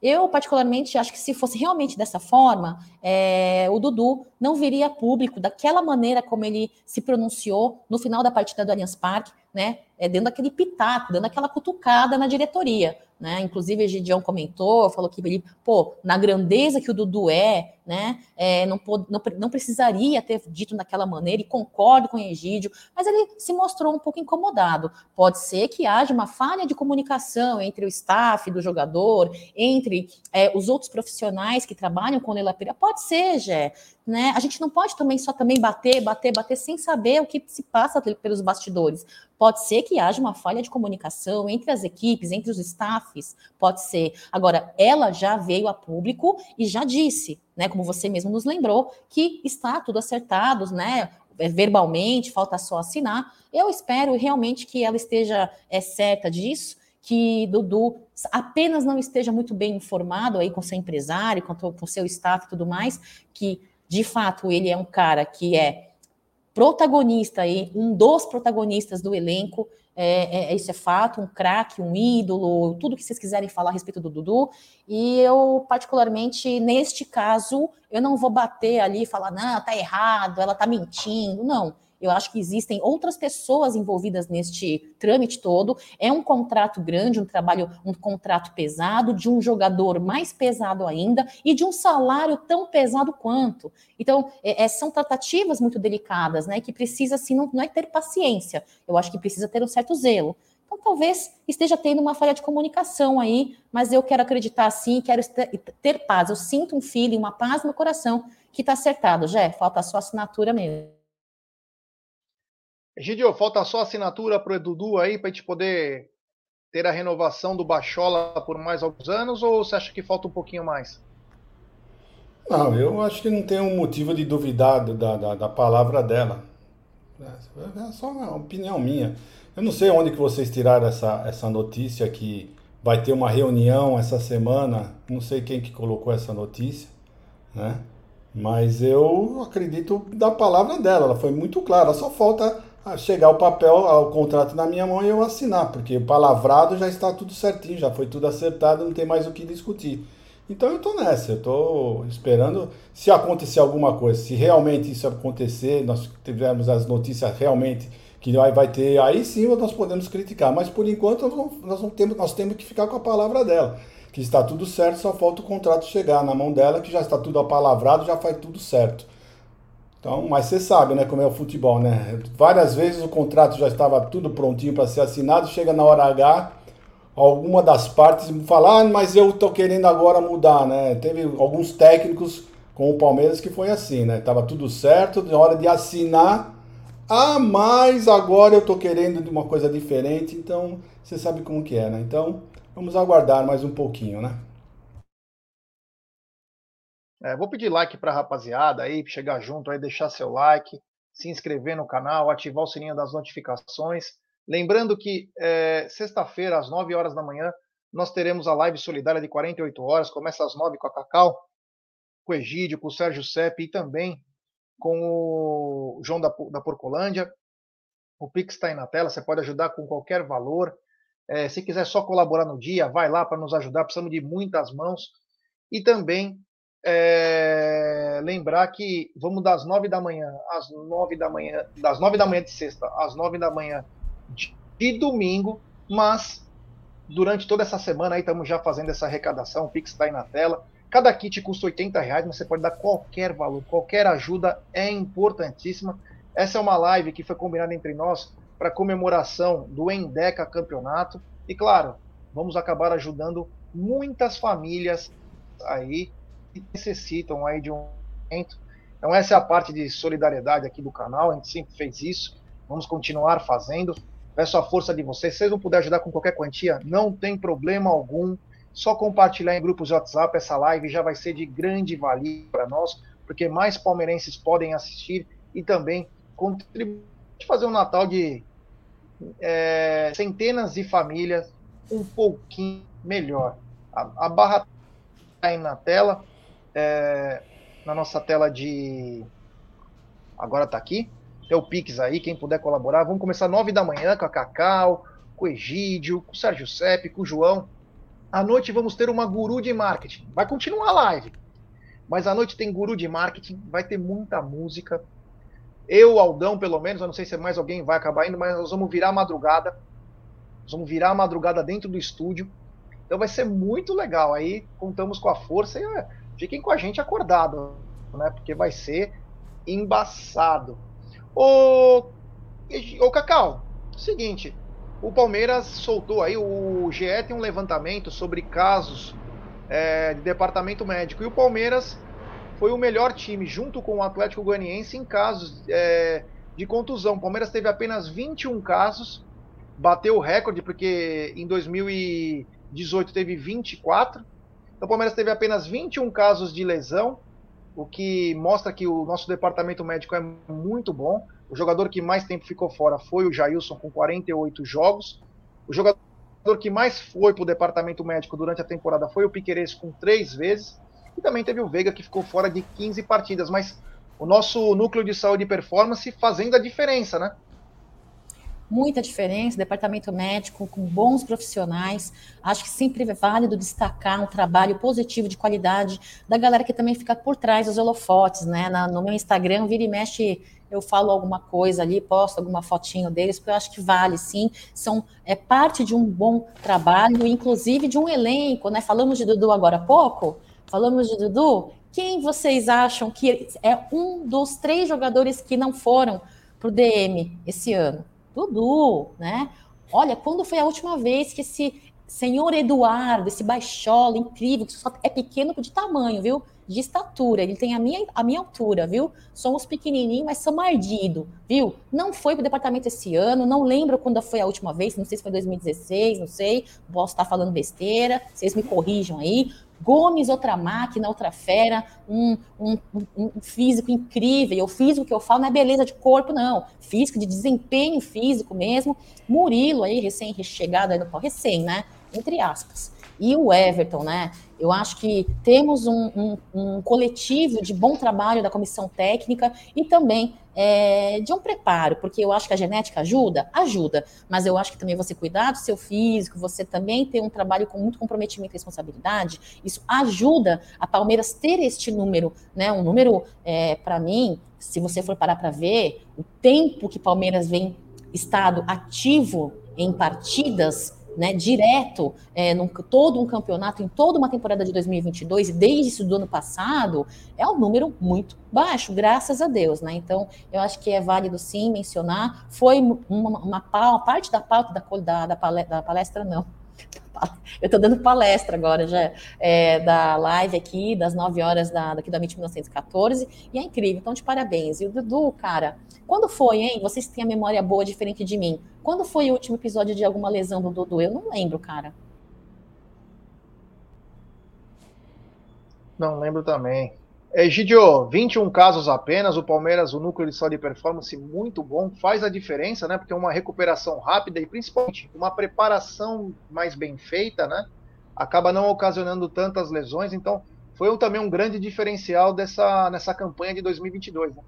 Eu, particularmente, acho que se fosse realmente dessa forma, é, o Dudu não viria público daquela maneira como ele se pronunciou no final da partida do Allianz Parque, né? É, dando aquele pitaco, dando aquela cutucada na diretoria. Né? Inclusive, o Gideon comentou, falou que ele, pô, na grandeza que o Dudu é, né? É, não, não, não, precisaria ter dito daquela maneira, e concordo com o Egídio, mas ele se mostrou um pouco incomodado. Pode ser que haja uma falha de comunicação entre o staff do jogador, entre é, os outros profissionais que trabalham com o Leila Pereira. Pode ser, Jé. Né? A gente não pode também só também bater, bater, bater sem saber o que se passa pelos bastidores. Pode ser que haja uma falha de comunicação entre as equipes, entre os staffs, pode ser. Agora, ela já veio a público e já disse, né, como você mesmo nos lembrou, que está tudo acertado, né? Verbalmente, falta só assinar. Eu espero realmente que ela esteja é, certa disso que Dudu apenas não esteja muito bem informado aí com seu empresário, com, com seu staff e tudo mais, que de fato ele é um cara que é protagonista aí, um dos protagonistas do elenco, é, é, isso é fato, um craque, um ídolo, tudo que vocês quiserem falar a respeito do Dudu. E eu, particularmente, neste caso, eu não vou bater ali e falar, não, tá errado, ela tá mentindo. Não. Eu acho que existem outras pessoas envolvidas neste trâmite todo. É um contrato grande, um trabalho, um contrato pesado, de um jogador mais pesado ainda e de um salário tão pesado quanto. Então, é, é são tratativas muito delicadas, né? Que precisa, assim, não, não é ter paciência. Eu acho que precisa ter um certo zelo. Então, talvez esteja tendo uma falha de comunicação aí, mas eu quero acreditar assim, quero ter paz. Eu sinto um feeling, uma paz no coração que está acertado. Já falta a sua assinatura mesmo. Egidio, falta só assinatura para o Dudu aí para a gente poder ter a renovação do Bachola por mais alguns anos ou você acha que falta um pouquinho mais? Não, eu acho que não tem um motivo de duvidar da, da, da palavra dela. É, é só uma opinião minha. Eu não sei onde que vocês tiraram essa, essa notícia que vai ter uma reunião essa semana. Não sei quem que colocou essa notícia, né? Mas eu acredito da palavra dela. Ela foi muito clara. Só falta chegar o papel, o contrato na minha mão e eu assinar, porque o palavrado já está tudo certinho, já foi tudo acertado, não tem mais o que discutir. Então eu tô nessa, eu tô esperando se acontecer alguma coisa, se realmente isso acontecer, nós tivermos as notícias realmente que vai ter, aí sim nós podemos criticar. Mas por enquanto nós, não temos, nós temos que ficar com a palavra dela. Que está tudo certo, só falta o contrato chegar na mão dela, que já está tudo apalavrado, já faz tudo certo. Então, mas você sabe, né, como é o futebol, né? Várias vezes o contrato já estava tudo prontinho para ser assinado, chega na hora H, alguma das partes fala, ah, mas eu tô querendo agora mudar, né? Teve alguns técnicos com o Palmeiras que foi assim, né? Tava tudo certo, na hora de assinar, ah, mas agora eu tô querendo de uma coisa diferente, então você sabe como que é, né? Então vamos aguardar mais um pouquinho, né? É, vou pedir like para a rapaziada aí, chegar junto aí, deixar seu like, se inscrever no canal, ativar o sininho das notificações. Lembrando que é, sexta-feira, às 9 horas da manhã, nós teremos a live solidária de 48 horas. Começa às 9 com a Cacau, com o Egídio, com o Sérgio Sepp e também com o João da, da Porcolândia. O Pix está aí na tela, você pode ajudar com qualquer valor. É, se quiser só colaborar no dia, vai lá para nos ajudar, precisamos de muitas mãos. E também é, lembrar que vamos das nove da manhã às nove da manhã, das nove da manhã de sexta às nove da manhã de, de domingo, mas durante toda essa semana aí estamos já fazendo essa arrecadação, o Pix está aí na tela. Cada kit custa 80 reais, mas você pode dar qualquer valor, qualquer ajuda é importantíssima. Essa é uma live que foi combinada entre nós para comemoração do Endeca Campeonato. E claro, vamos acabar ajudando muitas famílias aí que necessitam aí de um momento. Então essa é a parte de solidariedade aqui do canal, a gente sempre fez isso, vamos continuar fazendo. Peço a força de vocês. Se vocês não puderem ajudar com qualquer quantia, não tem problema algum só compartilhar em grupos de WhatsApp essa live já vai ser de grande valia para nós, porque mais palmeirenses podem assistir e também contribuir fazer um Natal de é, centenas de famílias um pouquinho melhor. A, a barra está aí na tela, é, na nossa tela de. Agora está aqui. Tem o Pix aí, quem puder colaborar. Vamos começar nove da manhã com a Cacau, com o Egídio, com o Sérgio Sepp, com o João. À noite vamos ter uma guru de marketing. Vai continuar a live. Mas à noite tem guru de marketing, vai ter muita música. Eu, Aldão, pelo menos, eu não sei se mais alguém vai acabar indo, mas nós vamos virar a madrugada. Nós vamos virar a madrugada dentro do estúdio. Então vai ser muito legal. Aí contamos com a força e é, fiquem com a gente acordado, né? Porque vai ser embaçado. Ô, ô Cacau, seguinte, o Palmeiras soltou aí, o GE tem um levantamento sobre casos é, de departamento médico. E o Palmeiras foi o melhor time, junto com o Atlético Goianiense, em casos é, de contusão. O Palmeiras teve apenas 21 casos, bateu o recorde, porque em 2018 teve 24. Então o Palmeiras teve apenas 21 casos de lesão, o que mostra que o nosso departamento médico é muito bom. O jogador que mais tempo ficou fora foi o Jailson, com 48 jogos. O jogador que mais foi para o departamento médico durante a temporada foi o Piqueires, com três vezes. E também teve o Veiga, que ficou fora de 15 partidas. Mas o nosso núcleo de saúde e performance fazendo a diferença, né? Muita diferença, departamento médico com bons profissionais. Acho que sempre é válido destacar um trabalho positivo de qualidade da galera que também fica por trás dos holofotes, né? Na, no meu Instagram, vira e mexe eu falo alguma coisa ali, posto alguma fotinho deles, porque eu acho que vale sim, são é parte de um bom trabalho, inclusive de um elenco, né? Falamos de Dudu agora há pouco, falamos de Dudu. Quem vocês acham que é um dos três jogadores que não foram para o DM esse ano? Dudu, né? Olha, quando foi a última vez que esse senhor Eduardo, esse baixola incrível, que só é pequeno de tamanho, viu? de estatura. Ele tem a minha, a minha altura, viu? Somos pequenininhos, mas somos ardidos, viu? Não foi para o departamento esse ano, não lembro quando foi a última vez, não sei se foi 2016, não sei, posso estar falando besteira, vocês me corrijam aí. Gomes, outra máquina, outra fera, um, um, um, físico incrível. O físico que eu falo não é beleza de corpo, não. Físico, de desempenho físico mesmo. Murilo aí, recém-chegado aí no recém, né? Entre aspas e o Everton, né? Eu acho que temos um, um, um coletivo de bom trabalho da comissão técnica e também é, de um preparo, porque eu acho que a genética ajuda, ajuda, mas eu acho que também você cuidar do seu físico, você também ter um trabalho com muito comprometimento e responsabilidade, isso ajuda a Palmeiras ter este número, né? Um número, é, para mim, se você for parar para ver, o tempo que Palmeiras vem estado ativo em partidas né, direto, é, num, todo um campeonato, em toda uma temporada de 2022, e desde isso do ano passado, é um número muito baixo, graças a Deus, né? Então, eu acho que é válido sim mencionar. Foi uma, uma, uma parte da pauta da, da, da palestra, não *laughs* eu estou dando palestra agora já é, da live aqui, das 9 horas da, daqui da MIT 1914, e é incrível, então de parabéns. E o Dudu, cara, quando foi, hein? Vocês têm a memória boa diferente de mim. Quando foi o último episódio de alguma lesão do Dudu? Eu não lembro, cara. Não lembro também. Egidio, 21 casos apenas, o Palmeiras, o núcleo de só de performance muito bom, faz a diferença, né? Porque é uma recuperação rápida e principalmente uma preparação mais bem feita, né? Acaba não ocasionando tantas lesões, então foi também um grande diferencial dessa nessa campanha de 2022. Né?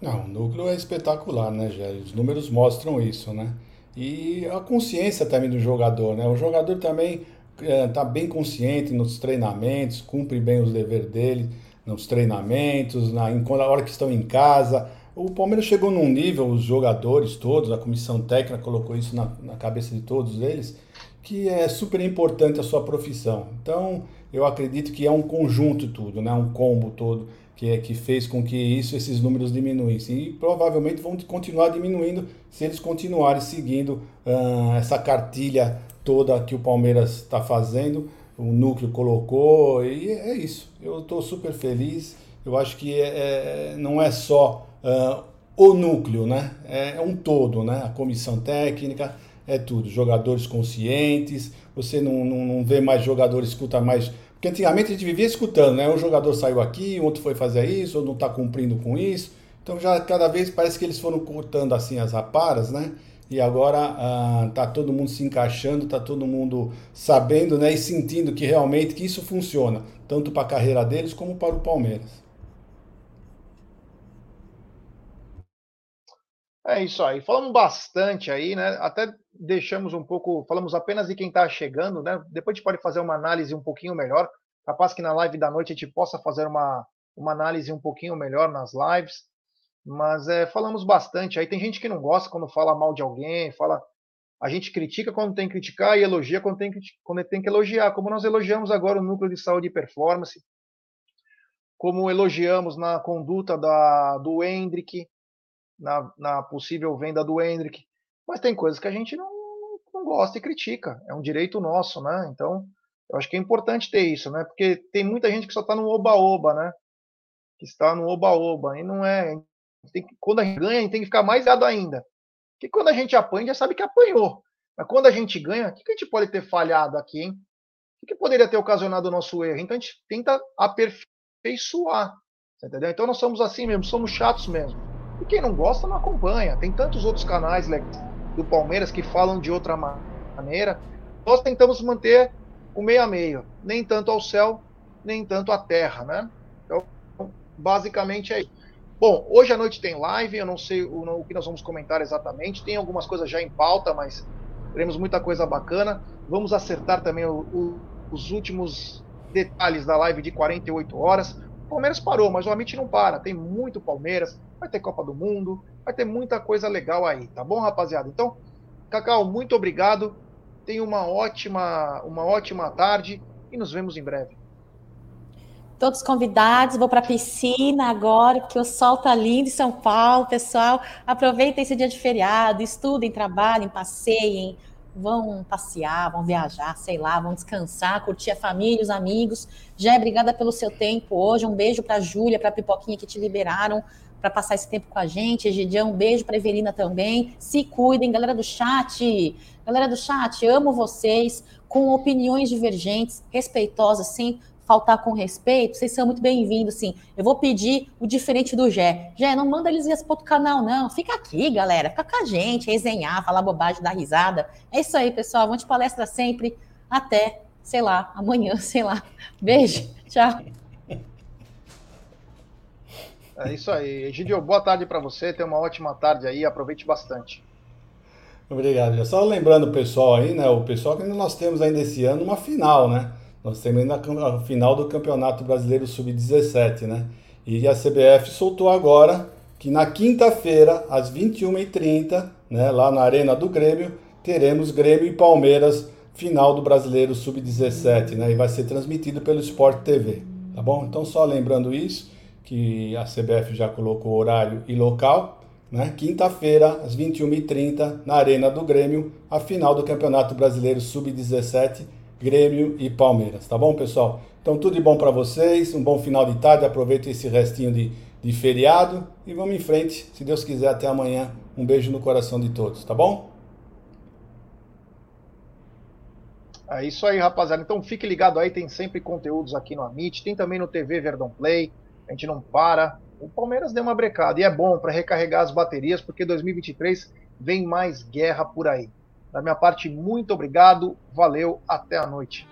Não, o núcleo é espetacular, né, Gé? Os números mostram isso, né? E a consciência também do jogador, né? O jogador também está é, bem consciente nos treinamentos, cumpre bem os deveres dele nos treinamentos, na, na hora que estão em casa. O Palmeiras chegou num nível, os jogadores todos, a comissão técnica colocou isso na, na cabeça de todos eles, que é super importante a sua profissão. Então, eu acredito que é um conjunto tudo, né? um combo todo que, é, que fez com que isso, esses números diminuíssem. E provavelmente vão continuar diminuindo se eles continuarem seguindo uh, essa cartilha toda que o Palmeiras está fazendo, o núcleo colocou, e é isso. Eu estou super feliz. Eu acho que é, é, não é só uh, o núcleo, né? É, é, um todo, né? A comissão técnica, é tudo. Jogadores conscientes, você não, não, não vê mais jogadores, escuta mais. Porque antigamente a gente vivia escutando, né? Um jogador saiu aqui, outro foi fazer isso, ou não está cumprindo com isso. Então já cada vez parece que eles foram cortando assim as aparas, né? E agora está ah, todo mundo se encaixando, está todo mundo sabendo né, e sentindo que realmente que isso funciona, tanto para a carreira deles como para o Palmeiras. É isso aí. Falamos bastante aí, né? Até deixamos um pouco, falamos apenas de quem está chegando, né? Depois a gente pode fazer uma análise um pouquinho melhor. Capaz que na live da noite a gente possa fazer uma, uma análise um pouquinho melhor nas lives. Mas é, falamos bastante. Aí tem gente que não gosta quando fala mal de alguém, fala. A gente critica quando tem que criticar e elogia quando tem que, quando tem que elogiar. Como nós elogiamos agora o núcleo de saúde e performance, como elogiamos na conduta da, do Hendrick, na, na possível venda do Hendrick. Mas tem coisas que a gente não, não gosta e critica. É um direito nosso, né? Então, eu acho que é importante ter isso, né? Porque tem muita gente que só está no oba-oba, né? Que está no oba-oba. E não é que, quando a gente ganha, a gente tem que ficar mais ligado ainda. Porque quando a gente apanha, já sabe que apanhou. Mas quando a gente ganha, o que, a gente pode ter falhado aqui, hein? O que, poderia ter ocasionado o nosso erro? Então a gente tenta aperfeiçoar. Entendeu? Então nós somos assim mesmo, somos chatos mesmo. E quem não gosta não acompanha. Tem tantos outros canais do Palmeiras que falam de outra maneira. Nós tentamos manter o meio a meio, nem tanto ao céu, nem tanto à terra, né? Então, basicamente é isso. Bom, hoje à noite tem live, eu não sei o, o, que nós vamos comentar exatamente. Tem algumas coisas já em pauta, mas teremos muita coisa bacana. Vamos acertar também o, o, os últimos detalhes da live de 48 horas. O Palmeiras parou, mas o Amit não para. Tem muito Palmeiras, vai ter Copa do Mundo, vai ter muita coisa legal aí, tá bom, rapaziada? Então, Cacau, muito obrigado. Tenha uma ótima, uma ótima tarde e nos vemos em breve. Todos convidados, vou para a piscina agora, porque o sol tá lindo em São Paulo, pessoal. Aproveitem esse dia de feriado, estudem, trabalhem, passeiem, vão passear, vão viajar, sei lá, vão descansar, curtir a família, os amigos. Já obrigada pelo seu tempo hoje. Um beijo para a Júlia, para a Pipoquinha que te liberaram para passar esse tempo com a gente. Egidião, um beijo para Evelina também. Se cuidem, galera do chat. Galera do chat, amo vocês, com opiniões divergentes, respeitosas, sem faltar com respeito, vocês são muito bem-vindos, sim. Eu vou pedir o diferente do Gé. Gé, não manda eles para outro canal, não. Fica aqui, galera. Fica com a gente, resenhar, falar bobagem, dar risada. É isso aí, pessoal. Vamos de palestra sempre. Até, sei lá, amanhã, *laughs* sei lá. Beijo. Tchau. É isso aí. Egidio, boa tarde para você. Tenha uma ótima tarde aí. Aproveite bastante. Obrigado. Só lembrando o pessoal aí, né? O pessoal que nós temos ainda esse ano uma final, né? Nós temos a final do Campeonato Brasileiro Sub-17, né? E a CBF soltou agora que na quinta-feira, às 21h30, né, lá na Arena do Grêmio, teremos Grêmio e Palmeiras, final do Brasileiro Sub-17, né? E vai ser transmitido pelo Sport TV, tá bom? Então, só lembrando isso que a CBF já colocou horário e local. Né? Quinta-feira, às 21h30, na Arena do Grêmio, a final do Campeonato Brasileiro Sub-17, Grêmio e Palmeiras. Tá bom, pessoal? Então, tudo de bom para vocês, um bom final de tarde, aproveitem esse restinho de, de feriado e vamos em frente. Se Deus quiser, até amanhã. Um beijo no coração de todos, tá bom? É isso aí, rapaziada. Então fique ligado aí, tem sempre conteúdos aqui no Amit, tem também no TV Verdão Play a gente não para. O Palmeiras deu uma brecada e é bom para recarregar as baterias, porque 2023 vem mais guerra por aí. Da minha parte, muito obrigado, valeu, até a noite.